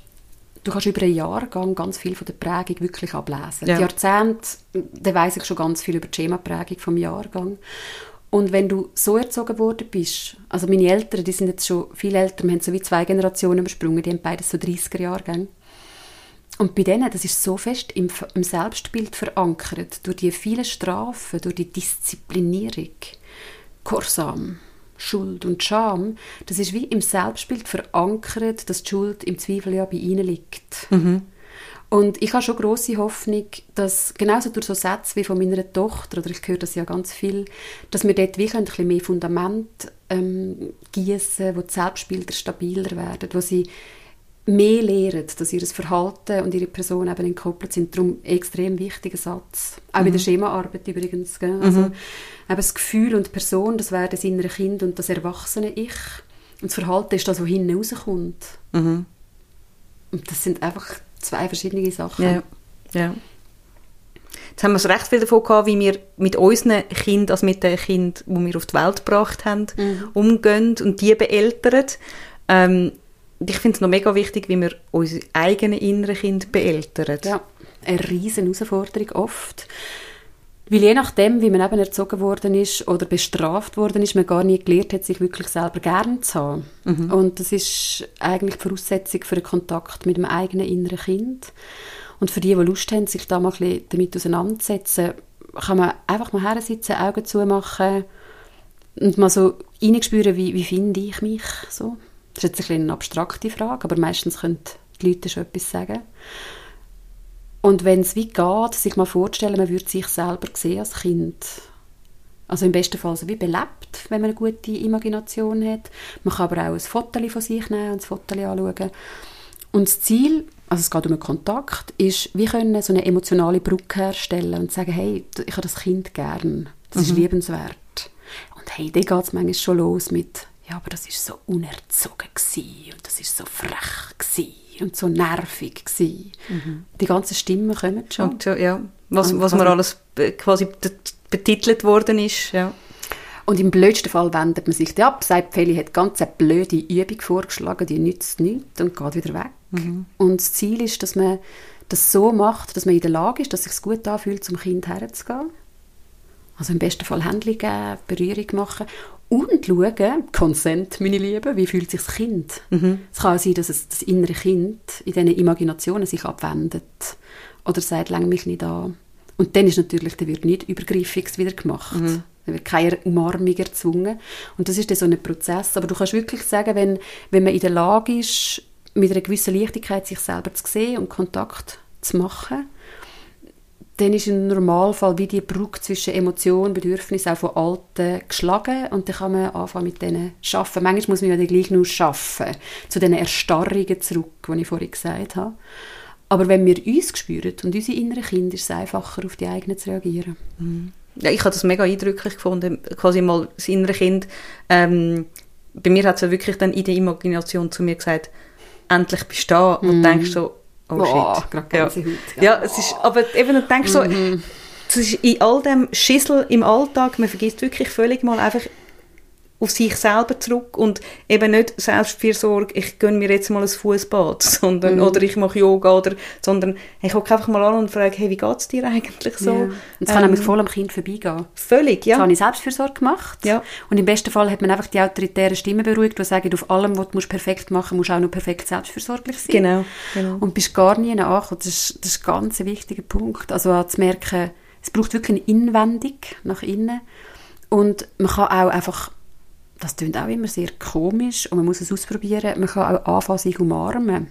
[SPEAKER 1] du kannst über einen Jahrgang ganz viel von der Prägung wirklich ablesen.
[SPEAKER 4] Ja.
[SPEAKER 1] Die Jahrzehnte, da weiss ich schon ganz viel über die Schemaprägung vom Jahrgang. Und wenn du so erzogen worden bist, also meine Eltern, die sind jetzt schon viel älter, wir haben so wie zwei Generationen übersprungen, die haben beides so 30er-Jahrgänge. Und bei denen, das ist so fest im, im Selbstbild verankert, durch die vielen Strafen, durch die Disziplinierung, Gehorsam, Schuld und Scham, das ist wie im Selbstbild verankert, dass die Schuld im Zweifel ja bei ihnen liegt. Und ich habe schon große Hoffnung, dass genauso durch so Sätze wie von meiner Tochter, oder ich höre das ja ganz viel, dass wir dort wie ein bisschen mehr Fundament ähm, gießen, wo die Selbstbilder stabiler werden, wo sie mehr lehren, dass ihr Verhalten und ihre Person eben entkoppelt sind. Darum ein extrem wichtiger Satz. Auch bei der Schemaarbeit übrigens. Gell? Also, eben das Gefühl und die Person, das wäre das innere Kind und das erwachsene Ich. Und das Verhalten ist das, was hinten rauskommt. Und das sind einfach zwei verschiedene Sachen.
[SPEAKER 4] Ja. ja. Jetzt haben wir so recht viel davon gehabt, wie wir mit unseren Kindern, also mit den Kindern, die wir auf die Welt gebracht haben, umgehen und die beeltern. Ähm, ich finde es noch mega wichtig, wie wir unsere eigenen inneren Kinder beeltern.
[SPEAKER 1] Ja, eine riesen Herausforderung oft. Weil je nachdem, wie man eben erzogen worden ist oder bestraft worden ist, man gar nie gelernt hat, sich wirklich selber gern zu haben. Und das ist eigentlich die Voraussetzung für einen Kontakt mit dem eigenen inneren Kind. Und für die, die Lust haben, sich da mal ein bisschen damit auseinanderzusetzen, kann man einfach mal hersitzen, Augen zumachen und mal so reinspüren, wie, wie finde ich mich so. Das ist jetzt ein bisschen eine abstrakte Frage, aber meistens können die Leute schon etwas sagen. Und wenn es wie geht, sich mal vorstellen, man würde sich selber sehen als Kind. Also im besten Fall so wie belebt, wenn man eine gute Imagination hat. Man kann aber auch ein Foto von sich nehmen und das Foto anschauen. Und das Ziel, also es geht um einen Kontakt, ist, wir können so eine emotionale Brücke herstellen und sagen, hey, ich habe das Kind gern, das ist liebenswert. Und hey, dann geht es manchmal schon los mit, ja, aber das ist so unerzogen gsi und das ist so frech gsi und so nervig gsi. Die ganzen Stimmen kommen schon.
[SPEAKER 4] Und, ja. Was,
[SPEAKER 1] Und
[SPEAKER 4] was
[SPEAKER 1] also-
[SPEAKER 4] mir alles quasi be- betitelt worden ist. Ja.
[SPEAKER 1] Und im blödsten Fall wendet man sich ab, sagt, Feli hat ganz eine blöde Übung vorgeschlagen, die nützt nichts und geht wieder weg. Und das Ziel ist, dass man das so macht, dass man in der Lage ist, dass es sich gut anfühlt, zum Kind herzugehen. Also im besten Fall Händchen geben, Berührung machen und schauen, Consent, meine Liebe, wie fühlt sich das Kind? Es kann auch sein, dass es das innere Kind in diesen Imaginationen sich abwendet oder sagt, läng mich nicht an. Und dann ist natürlich, dann wird nicht übergriffig wieder gemacht. Dann wird keine Umarmung erzwungen. Und das ist dann so ein Prozess. Aber du kannst wirklich sagen, wenn, wenn man in der Lage ist, mit einer gewissen Leichtigkeit sich selber zu sehen und Kontakt zu machen, dann ist im Normalfall wie die Brücke zwischen Emotion und Bedürfnis auch von Alten geschlagen und dann kann man anfangen mit denen zu arbeiten. Manchmal muss man ja dann gleich nur arbeiten, zu diesen Erstarrungen zurück, die ich vorhin gesagt habe. Aber wenn wir uns spüren und unsere inneren Kinder, ist es einfacher, auf die eigenen zu reagieren.
[SPEAKER 4] Ja, ich habe das mega eindrücklich gefunden, quasi mal das innere Kind. Ähm, bei mir hat es ja wirklich dann in der Imagination zu mir gesagt, endlich bist du da und denkst so, oh
[SPEAKER 1] Boah,
[SPEAKER 4] shit.
[SPEAKER 1] gerade
[SPEAKER 4] ja.
[SPEAKER 1] Gänsehaut, ja.
[SPEAKER 4] ja, es ist, aber eben, du denkst so, das ist in all dem Schissel im Alltag, man vergisst wirklich völlig mal einfach auf sich selber zurück und eben nicht Selbstfürsorge, ich gönne mir jetzt mal ein Fußbad, (laughs) sondern, oder ich mache Yoga, oder, sondern ich gucke einfach mal an und frage, hey, wie geht es dir eigentlich so?
[SPEAKER 1] Ja. Und es kann
[SPEAKER 4] Ähm,
[SPEAKER 1] nämlich voll am Kind vorbeigehen.
[SPEAKER 4] Völlig, ja.
[SPEAKER 1] habe ich Selbstfürsorge gemacht.
[SPEAKER 4] Ja.
[SPEAKER 1] Und im besten Fall hat man einfach die autoritären Stimmen beruhigt, die sagen, auf allem, was du musst perfekt machen musst, du auch noch perfekt selbstfürsorglich sein.
[SPEAKER 4] Genau, genau.
[SPEAKER 1] Und bist gar nie angekommen. Das ist, das ist ein ganz wichtiger Punkt. Also auch zu merken, es braucht wirklich eine Inwendung nach innen. Und man kann auch einfach, das klingt auch immer sehr komisch und man muss es ausprobieren, man kann auch anfangen, sich umarmen.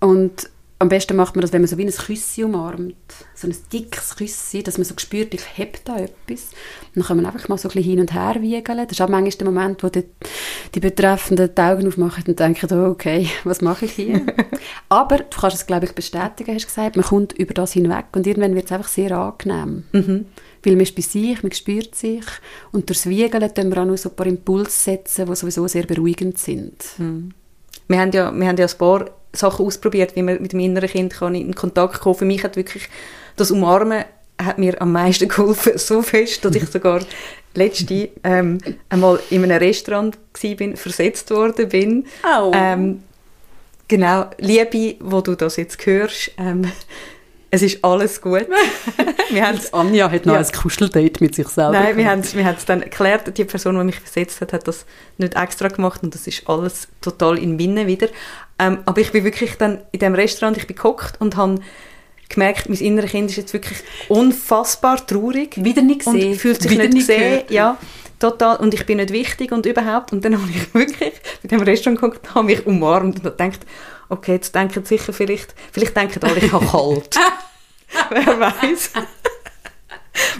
[SPEAKER 1] Und am besten macht man das, wenn man so wie ein Küssi umarmt. So ein dickes Küssi, dass man so spürt, ich heb da etwas. Und dann kann man einfach mal so ein bisschen hin und her wiegeln. Das ist auch manchmal der Moment, wo die, die Betreffenden die Augen aufmachen und denken, oh, okay, (laughs) was mache ich hier? (laughs) Aber du kannst es, glaube ich, bestätigen, hast du gesagt, man kommt über das hinweg und irgendwann wird es einfach sehr angenehm.
[SPEAKER 4] Mhm.
[SPEAKER 1] Weil man ist bei sich, man spürt sich und durchs Wiegeln können wir auch noch so ein paar Impulse setzen, die sowieso sehr beruhigend sind.
[SPEAKER 4] Wir haben ja, wir haben ja ein paar Sachen ausprobiert, wie man mit dem inneren Kind kann in Kontakt kommen Für mich hat wirklich das Umarmen hat mir am meisten (laughs) geholfen, so fest, dass ich sogar (laughs) letzte ähm, einmal in einem Restaurant bin, versetzt worden bin.
[SPEAKER 1] Oh.
[SPEAKER 4] Ähm, genau, Liebe, wo du das jetzt hörst, ähm, es ist alles gut. (laughs) wir haben
[SPEAKER 1] Anja hat noch
[SPEAKER 4] Ja.
[SPEAKER 1] ein Kuscheldate mit sich selber.
[SPEAKER 4] Nein, wir haben wir haben es dann erklärt, die Person, die mich versetzt hat, hat das nicht extra gemacht und das ist alles total in Minne wieder. Ähm, aber ich bin wirklich dann in dem Restaurant, ich bin gehockt und habe gemerkt, mein inneres Kind ist jetzt wirklich unfassbar traurig
[SPEAKER 1] Wieder nicht gesehen.
[SPEAKER 4] und fühlt sich
[SPEAKER 1] Wieder
[SPEAKER 4] nicht gesehen,
[SPEAKER 1] gehört.
[SPEAKER 4] ja, total und ich bin nicht wichtig und überhaupt und dann (laughs) habe ich wirklich mit dem Restaurant geguckt, habe mich umarmt und gedacht, okay, jetzt denken sicher vielleicht, vielleicht denken alle, ich habe kalt. (laughs) Wer weiß.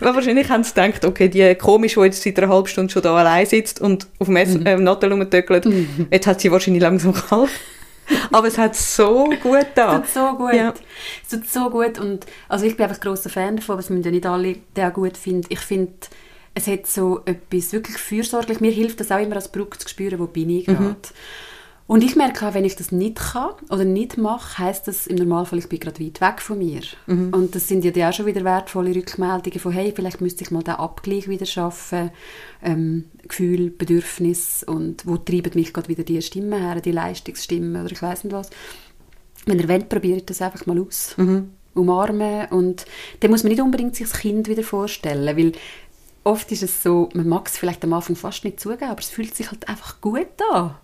[SPEAKER 4] Weil wahrscheinlich haben sie gedacht, okay, die komisch, die jetzt seit einer halben Stunde schon da allein sitzt und auf dem Essen, äh, Nattel rumtöckelt, jetzt hat sie wahrscheinlich langsam kalt. Aber es hat so gut da.
[SPEAKER 1] tut so gut.
[SPEAKER 4] Ja.
[SPEAKER 1] Es tut so gut und also ich bin einfach grosser Fan davon, was müssen ja nicht alle den gut finden. Ich finde, es hat so etwas wirklich fürsorglich. Mir hilft das auch immer als Brücke zu spüren, wo bin ich gerade. Und ich merke auch, wenn ich das nicht kann oder nicht mache, heisst das im Normalfall, ich bin gerade weit weg von mir. Und das sind ja dann auch schon wieder wertvolle Rückmeldungen von, hey, vielleicht müsste ich mal den Abgleich wieder schaffen, ähm, Gefühl, Bedürfnis und wo treiben mich gerade wieder die Stimmen her, die Leistungsstimmen oder ich weiß nicht was. Wenn ihr wollt, probiert das einfach mal aus. Umarmen und dann muss man nicht unbedingt sich das Kind wieder vorstellen, weil oft ist es so, man mag es vielleicht am Anfang fast nicht zugeben, aber es fühlt sich halt einfach gut an.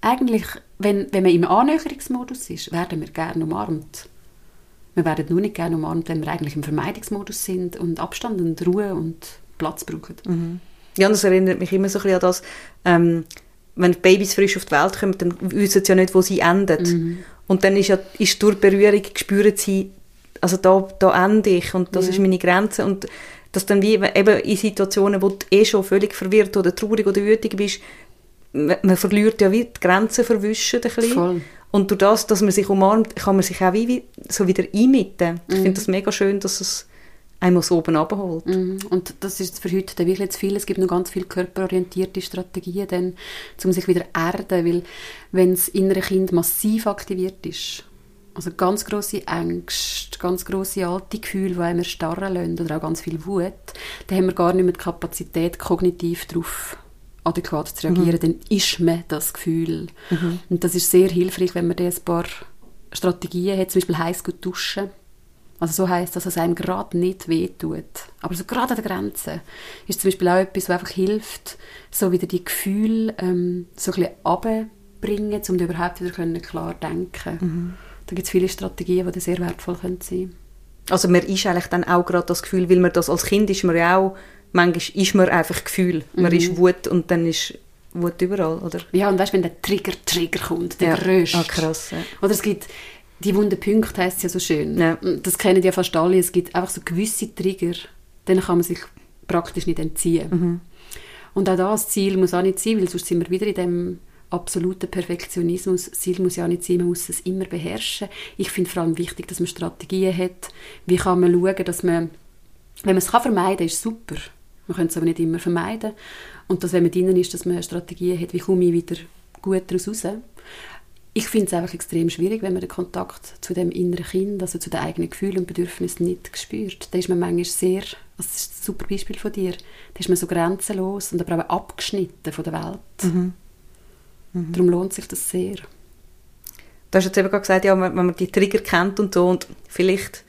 [SPEAKER 1] Eigentlich, wenn, wenn man im Annäherungsmodus ist, werden wir gerne umarmt. Wir werden nur nicht gerne umarmt, wenn wir eigentlich im Vermeidungsmodus sind und Abstand und Ruhe und Platz brauchen.
[SPEAKER 4] Ja, und das erinnert mich immer so ein bisschen an das, ähm, wenn Babys frisch auf die Welt kommen, dann wissen sie ja nicht, wo sie enden. Und dann ist ja ist durch Berührung spüren sie, also da, da ende ich und das ist meine Grenze. Und dass dann wie eben in Situationen, wo du eh schon völlig verwirrt oder traurig oder wütig bist, man, man verliert ja wie die Grenzen verwischen ein bisschen.
[SPEAKER 1] Voll.
[SPEAKER 4] Und durch das, dass man sich umarmt, kann man sich auch wie, so wieder einmitten. Ich finde das mega schön, dass es einmal so oben abholt.
[SPEAKER 1] Mhm. Und das ist für heute dann wirklich zu viel. Es gibt noch ganz viele körperorientierte Strategien, dann, um sich wieder erden, weil wenn das innere Kind massiv aktiviert ist, also ganz große Ängste, ganz große alte Gefühle, die einem erstarren lassen, oder auch ganz viel Wut, dann haben wir gar nicht mehr die Kapazität, kognitiv darauf adäquat zu reagieren, dann ist man das Gefühl. Und das ist sehr hilfreich, wenn man da ein paar Strategien hat, zum Beispiel heiß gut duschen. Also so heisst, dass es einem gerade nicht wehtut. Aber so gerade an der Grenze ist zum Beispiel auch etwas, was einfach hilft, so wieder die Gefühle ähm, so ein bisschen runterbringen, um überhaupt wieder können klar denken Da gibt es viele Strategien, die dann sehr wertvoll können sein
[SPEAKER 4] Also man ist eigentlich dann auch gerade das Gefühl, weil man das als Kind ist man ja auch, manchmal ist man einfach Gefühl. Man ist Wut und dann ist Wut überall, oder?
[SPEAKER 1] Ja, und weißt, wenn der Trigger, Trigger kommt, der
[SPEAKER 4] Ja.
[SPEAKER 1] grösste.
[SPEAKER 4] Ah, krass, ja.
[SPEAKER 1] Oder es gibt die wunden Punkte, heisst es ja so schön.
[SPEAKER 4] Ja.
[SPEAKER 1] Das kennen ja fast alle. Es gibt einfach so gewisse Trigger, denen kann man sich praktisch nicht entziehen.
[SPEAKER 4] Mhm.
[SPEAKER 1] Und auch das Ziel muss auch nicht sein, weil sonst sind wir wieder in dem absoluten Perfektionismus. Das Ziel muss ja auch nicht sein, man muss es immer beherrschen. Ich finde vor allem wichtig, dass man Strategien hat. Wie kann man schauen, dass man, wenn man es kann vermeiden kann, ist super. Man könnte es aber nicht immer vermeiden. Und dass, wenn man drinnen ist, dass man Strategien hat, wie komme ich wieder gut daraus raus. Ich finde es einfach extrem schwierig, wenn man den Kontakt zu dem inneren Kind, also zu den eigenen Gefühlen und Bedürfnissen nicht spürt. Da ist man manchmal sehr, das ist ein super Beispiel von dir, da ist man so grenzenlos und aber auch abgeschnitten von der Welt. Darum lohnt sich das sehr.
[SPEAKER 4] Du hast jetzt eben gerade gesagt, ja, wenn wenn man die Trigger kennt und so und vielleicht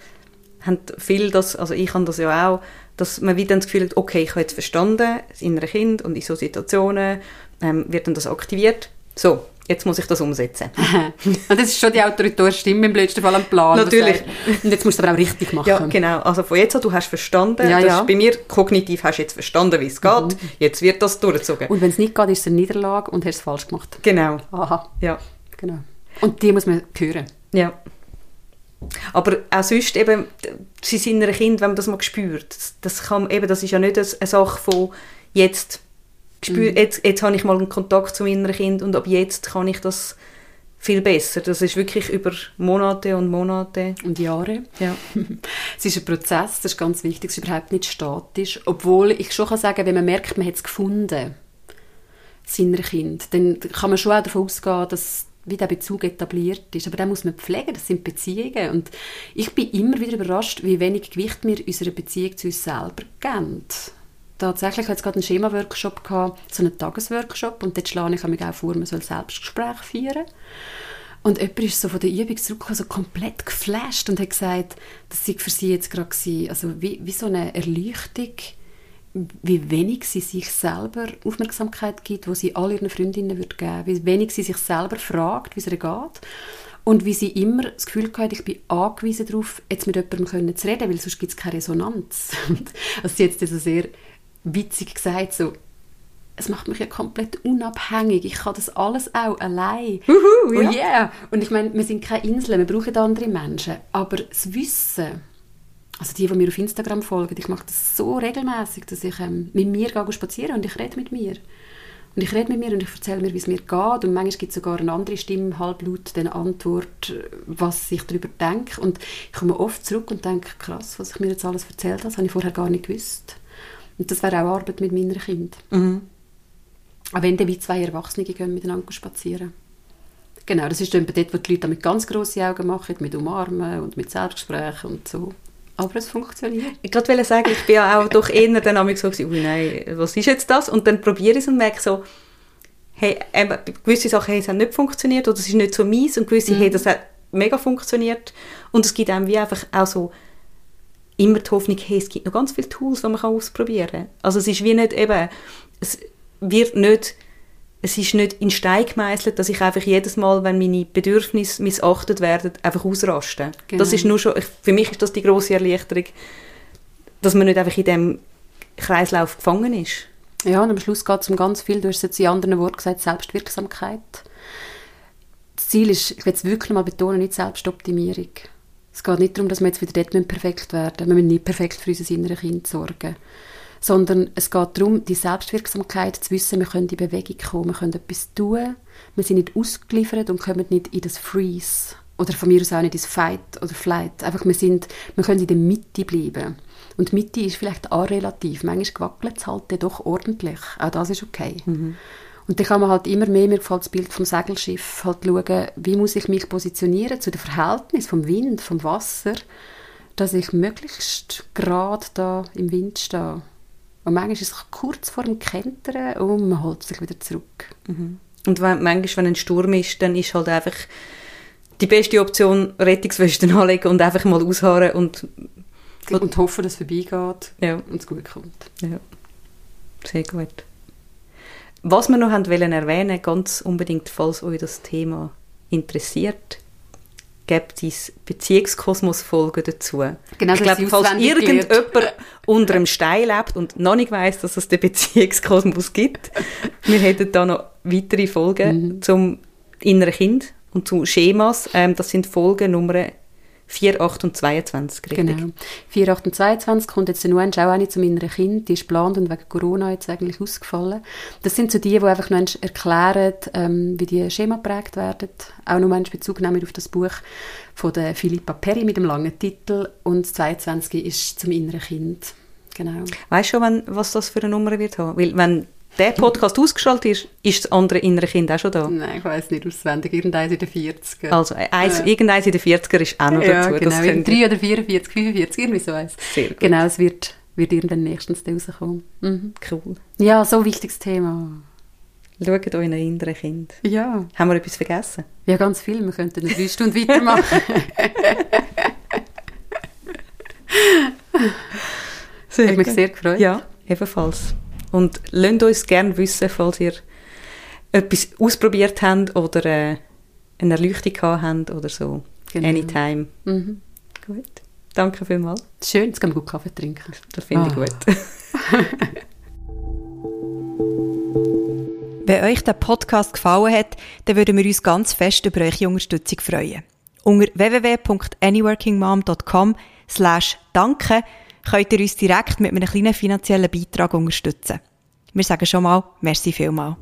[SPEAKER 4] haben viele das, also ich habe das ja auch, dass man wieder das Gefühl hat, okay, ich habe jetzt verstanden, das innere Kind und in so Situationen ähm, wird dann das aktiviert. So, jetzt muss ich das umsetzen. (laughs)
[SPEAKER 1] und das ist schon die autoritäre Stimme im blödsten Fall am Plan.
[SPEAKER 4] Natürlich.
[SPEAKER 1] sagt, Und jetzt musst du aber auch richtig machen.
[SPEAKER 4] Ja, genau. Also von jetzt an, du hast verstanden,
[SPEAKER 1] Ja, ja.
[SPEAKER 4] bei mir kognitiv hast du jetzt verstanden, wie es geht, jetzt wird das durchgezogen.
[SPEAKER 1] Und wenn es nicht geht, ist es eine Niederlage und hast es falsch gemacht.
[SPEAKER 4] genau,
[SPEAKER 1] Aha,
[SPEAKER 4] ja.
[SPEAKER 1] genau. Und die muss man hören.
[SPEAKER 4] Ja. Aber auch sonst eben, sie sind ein Kind, wenn man das mal spürt. Das, kann, eben, das ist ja nicht eine Sache von jetzt, spür,
[SPEAKER 1] Mhm.
[SPEAKER 4] jetzt, jetzt habe ich mal einen Kontakt zum inneren Kind und ab jetzt kann ich das viel besser. Das ist wirklich über Monate und Monate.
[SPEAKER 1] Und Jahre.
[SPEAKER 4] Ja. (laughs)
[SPEAKER 1] Es ist ein Prozess, das ist ganz wichtig, es ist überhaupt nicht statisch. Obwohl ich schon kann sagen wenn man merkt, man hat es gefunden, seiner Kind, dann kann man schon auch davon ausgehen, dass wie der Bezug etabliert ist. Aber den muss man pflegen, das sind Beziehungen. Und ich bin immer wieder überrascht, wie wenig Gewicht wir unserer Beziehung zu uns selber geben. Tatsächlich hatte ich gerade einen Schema-Workshop, so einen Tagesworkshop, und dort schlage ich mich auch vor, man soll Selbstgespräche führen. Und jemand ist so von der Übung zurückgekommen, so komplett geflasht und hat gesagt, das sei für sie jetzt gerade gewesen, also wie, wie so eine Erleuchtung, wie wenig sie sich selber Aufmerksamkeit gibt, wo sie all ihren Freundinnen würde geben, wie wenig sie sich selber fragt, wie es ihr geht und wie sie immer das Gefühl hat, ich bin angewiesen darauf, jetzt mit jemandem können zu reden, weil sonst gibt es keine Resonanz. Also sie hat es so sehr witzig gesagt, so es macht mich ja komplett unabhängig. Ich kann das alles auch allein.
[SPEAKER 4] Uhu, ja.
[SPEAKER 1] Oh yeah. Und ich meine, wir sind keine Insel, wir brauchen andere Menschen. Aber das Wissen, also die, die mir auf Instagram folgen, ich mache das so regelmäßig, dass ich ähm, mit mir gehe spazieren und ich rede mit mir. Und ich rede mit mir und ich erzähle mir, wie es mir geht. Und manchmal gibt es sogar eine andere Stimme, halblaut, eine Antwort, was ich darüber denke. Und ich komme oft zurück und denke, krass, was ich mir jetzt alles erzählt habe, das habe ich vorher gar nicht gewusst. Und das wäre auch Arbeit mit meinen Kindern.
[SPEAKER 4] Mhm.
[SPEAKER 1] Auch wenn dann wie zwei Erwachsene gehen miteinander spazieren. Genau, das ist dann dort, wo die Leute mit ganz grossen Augen machen, mit Umarmen und mit Selbstgesprächen und so. Aber es funktioniert.
[SPEAKER 4] Ich wollte sagen, ich bin ja auch doch eher dann einmal so gewesen, ui nein, was ist jetzt das? Und dann probiere ich es und merke so, hey, eben, gewisse Sachen hey, es haben nicht funktioniert oder es ist nicht so mies und gewisse, hey, das hat mega funktioniert. Und es gibt einem wie einfach auch so immer die Hoffnung, hey, es gibt noch ganz viele Tools, die man kann ausprobieren kann. Also es ist wie nicht eben, es wird nicht, es ist nicht in Stein gemeißelt, dass ich einfach jedes Mal, wenn meine Bedürfnisse missachtet werden, einfach ausraste.
[SPEAKER 1] Genau.
[SPEAKER 4] Das ist nur schon, ich- für mich ist das die große Erleichterung, dass man nicht einfach in dem Kreislauf gefangen ist.
[SPEAKER 1] Ja, und am Schluss geht es um ganz viel, du hast jetzt in anderen Worten gesagt, Selbstwirksamkeit. Das Ziel ist, ich will es wirklich mal betonen, nicht Selbstoptimierung. Es geht nicht darum, dass wir jetzt wieder dort perfekt werden müssen. Wir müssen nicht perfekt für unser inneres Kind sorgen. Sondern es geht darum, die Selbstwirksamkeit zu wissen, wir können in Bewegung kommen, wir können etwas tun, wir sind nicht ausgeliefert und kommen nicht in das Freeze. Oder von mir aus auch nicht ins Fight oder Flight. Einfach, wir, sind, wir können in der Mitte bleiben. Und Mitte ist vielleicht auch relativ. Manchmal wackelt es halt doch ordentlich. Auch das ist okay. Und dann kann man halt immer mehr, mir gefällt das Bild vom Segelschiff, halt schauen, wie muss ich mich positionieren zu dem Verhältnis vom Wind, vom Wasser, dass ich möglichst gerade da im Wind stehe. Und manchmal ist es kurz vor dem Kentern und man holt sich wieder zurück.
[SPEAKER 4] Und wenn, manchmal, wenn ein Sturm ist, dann ist halt einfach die beste Option, Rettungswesten (laughs) anlegen und einfach mal ausharren und
[SPEAKER 1] Und hoffen, dass es vorbeigeht
[SPEAKER 4] ja,
[SPEAKER 1] und es gut kommt.
[SPEAKER 4] ja. sehr gut. Was wir noch haben wollen erwähnen, ganz unbedingt, falls euch das Thema interessiert, gibt es Beziehungskosmos-Folgen dazu.
[SPEAKER 1] Genau,
[SPEAKER 4] ich glaube, falls irgendjemand (laughs) unter einem Stein lebt und noch nicht weiss, dass es den Beziehungskosmos gibt, wir hätten da noch weitere Folgen
[SPEAKER 1] Mhm.
[SPEAKER 4] zum inneren Kind und zu Schemas. Ähm, das sind Folgen Nummer 4, 8 und 22, richtig?
[SPEAKER 1] Genau. 4, 8 und 22 kommt jetzt nur auch eine zu meinem Kind. Die ist geplant und wegen Corona jetzt eigentlich ausgefallen. Das sind so die, die einfach noch erklären, ähm, wie die Schema geprägt werden. Auch noch einmal Bezug nehmen auf das Buch von der Philippa Perry mit dem langen Titel. Und das 22 ist zum inneren Kind. Genau.
[SPEAKER 4] Weißt du schon, wenn, was das für eine Nummer wird haben? Weil wenn der Podcast ausgestrahlt ist, ist das andere innere Kind auch schon da.
[SPEAKER 1] Nein, ich weiß nicht auswendig. Irgendeins in den 40er.
[SPEAKER 4] Also eins,
[SPEAKER 1] Ja.
[SPEAKER 4] irgendeins in den 40er ist auch noch
[SPEAKER 1] ja,
[SPEAKER 4] dazu.
[SPEAKER 1] genau. In
[SPEAKER 4] könnt ihr-
[SPEAKER 1] 3 oder 44, 45, irgendwie so eins.
[SPEAKER 4] Sehr gut.
[SPEAKER 1] Genau, es wird, wird irgendwann nächstens rauskommen. Mhm.
[SPEAKER 4] Cool.
[SPEAKER 1] Ja, so ein wichtiges Thema.
[SPEAKER 4] Schaut euch ein innere Kind.
[SPEAKER 1] Ja.
[SPEAKER 4] Haben wir etwas vergessen?
[SPEAKER 1] Ja, ganz viel. Wir könnten eine drei Stunden weitermachen.
[SPEAKER 4] Sehr (laughs) (laughs)
[SPEAKER 1] Hat mich sehr gefreut.
[SPEAKER 4] Ja, ebenfalls. Und lasst uns gerne wissen, falls ihr etwas ausprobiert habt oder äh, eine Erleuchtung gehabt habt oder so.
[SPEAKER 1] Genau.
[SPEAKER 4] Anytime.
[SPEAKER 1] Mhm.
[SPEAKER 4] Gut. Danke vielmals.
[SPEAKER 1] Schön, jetzt können wir gut Kaffee trinken.
[SPEAKER 4] Das finde ich
[SPEAKER 1] Ah.
[SPEAKER 4] gut. (laughs)
[SPEAKER 2] Wenn euch der Podcast gefallen hat, dann würden wir uns ganz fest über eure Unterstützung freuen. Unter www.anyworkingmom.com slash danke könnt ihr uns direkt mit einem kleinen finanziellen Beitrag unterstützen. Wir sagen schon mal, merci vielmal.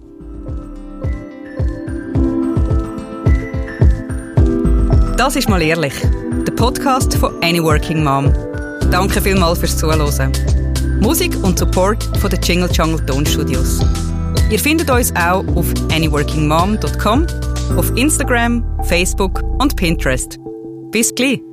[SPEAKER 4] Das ist mal ehrlich. Der Podcast von Any Working Mom. Danke vielmals fürs Zuhören. Musik und Support von den Jingle Jungle Tonstudios. Ihr findet uns auch auf anyworkingmom.com, auf Instagram, Facebook und Pinterest. Bis gleich!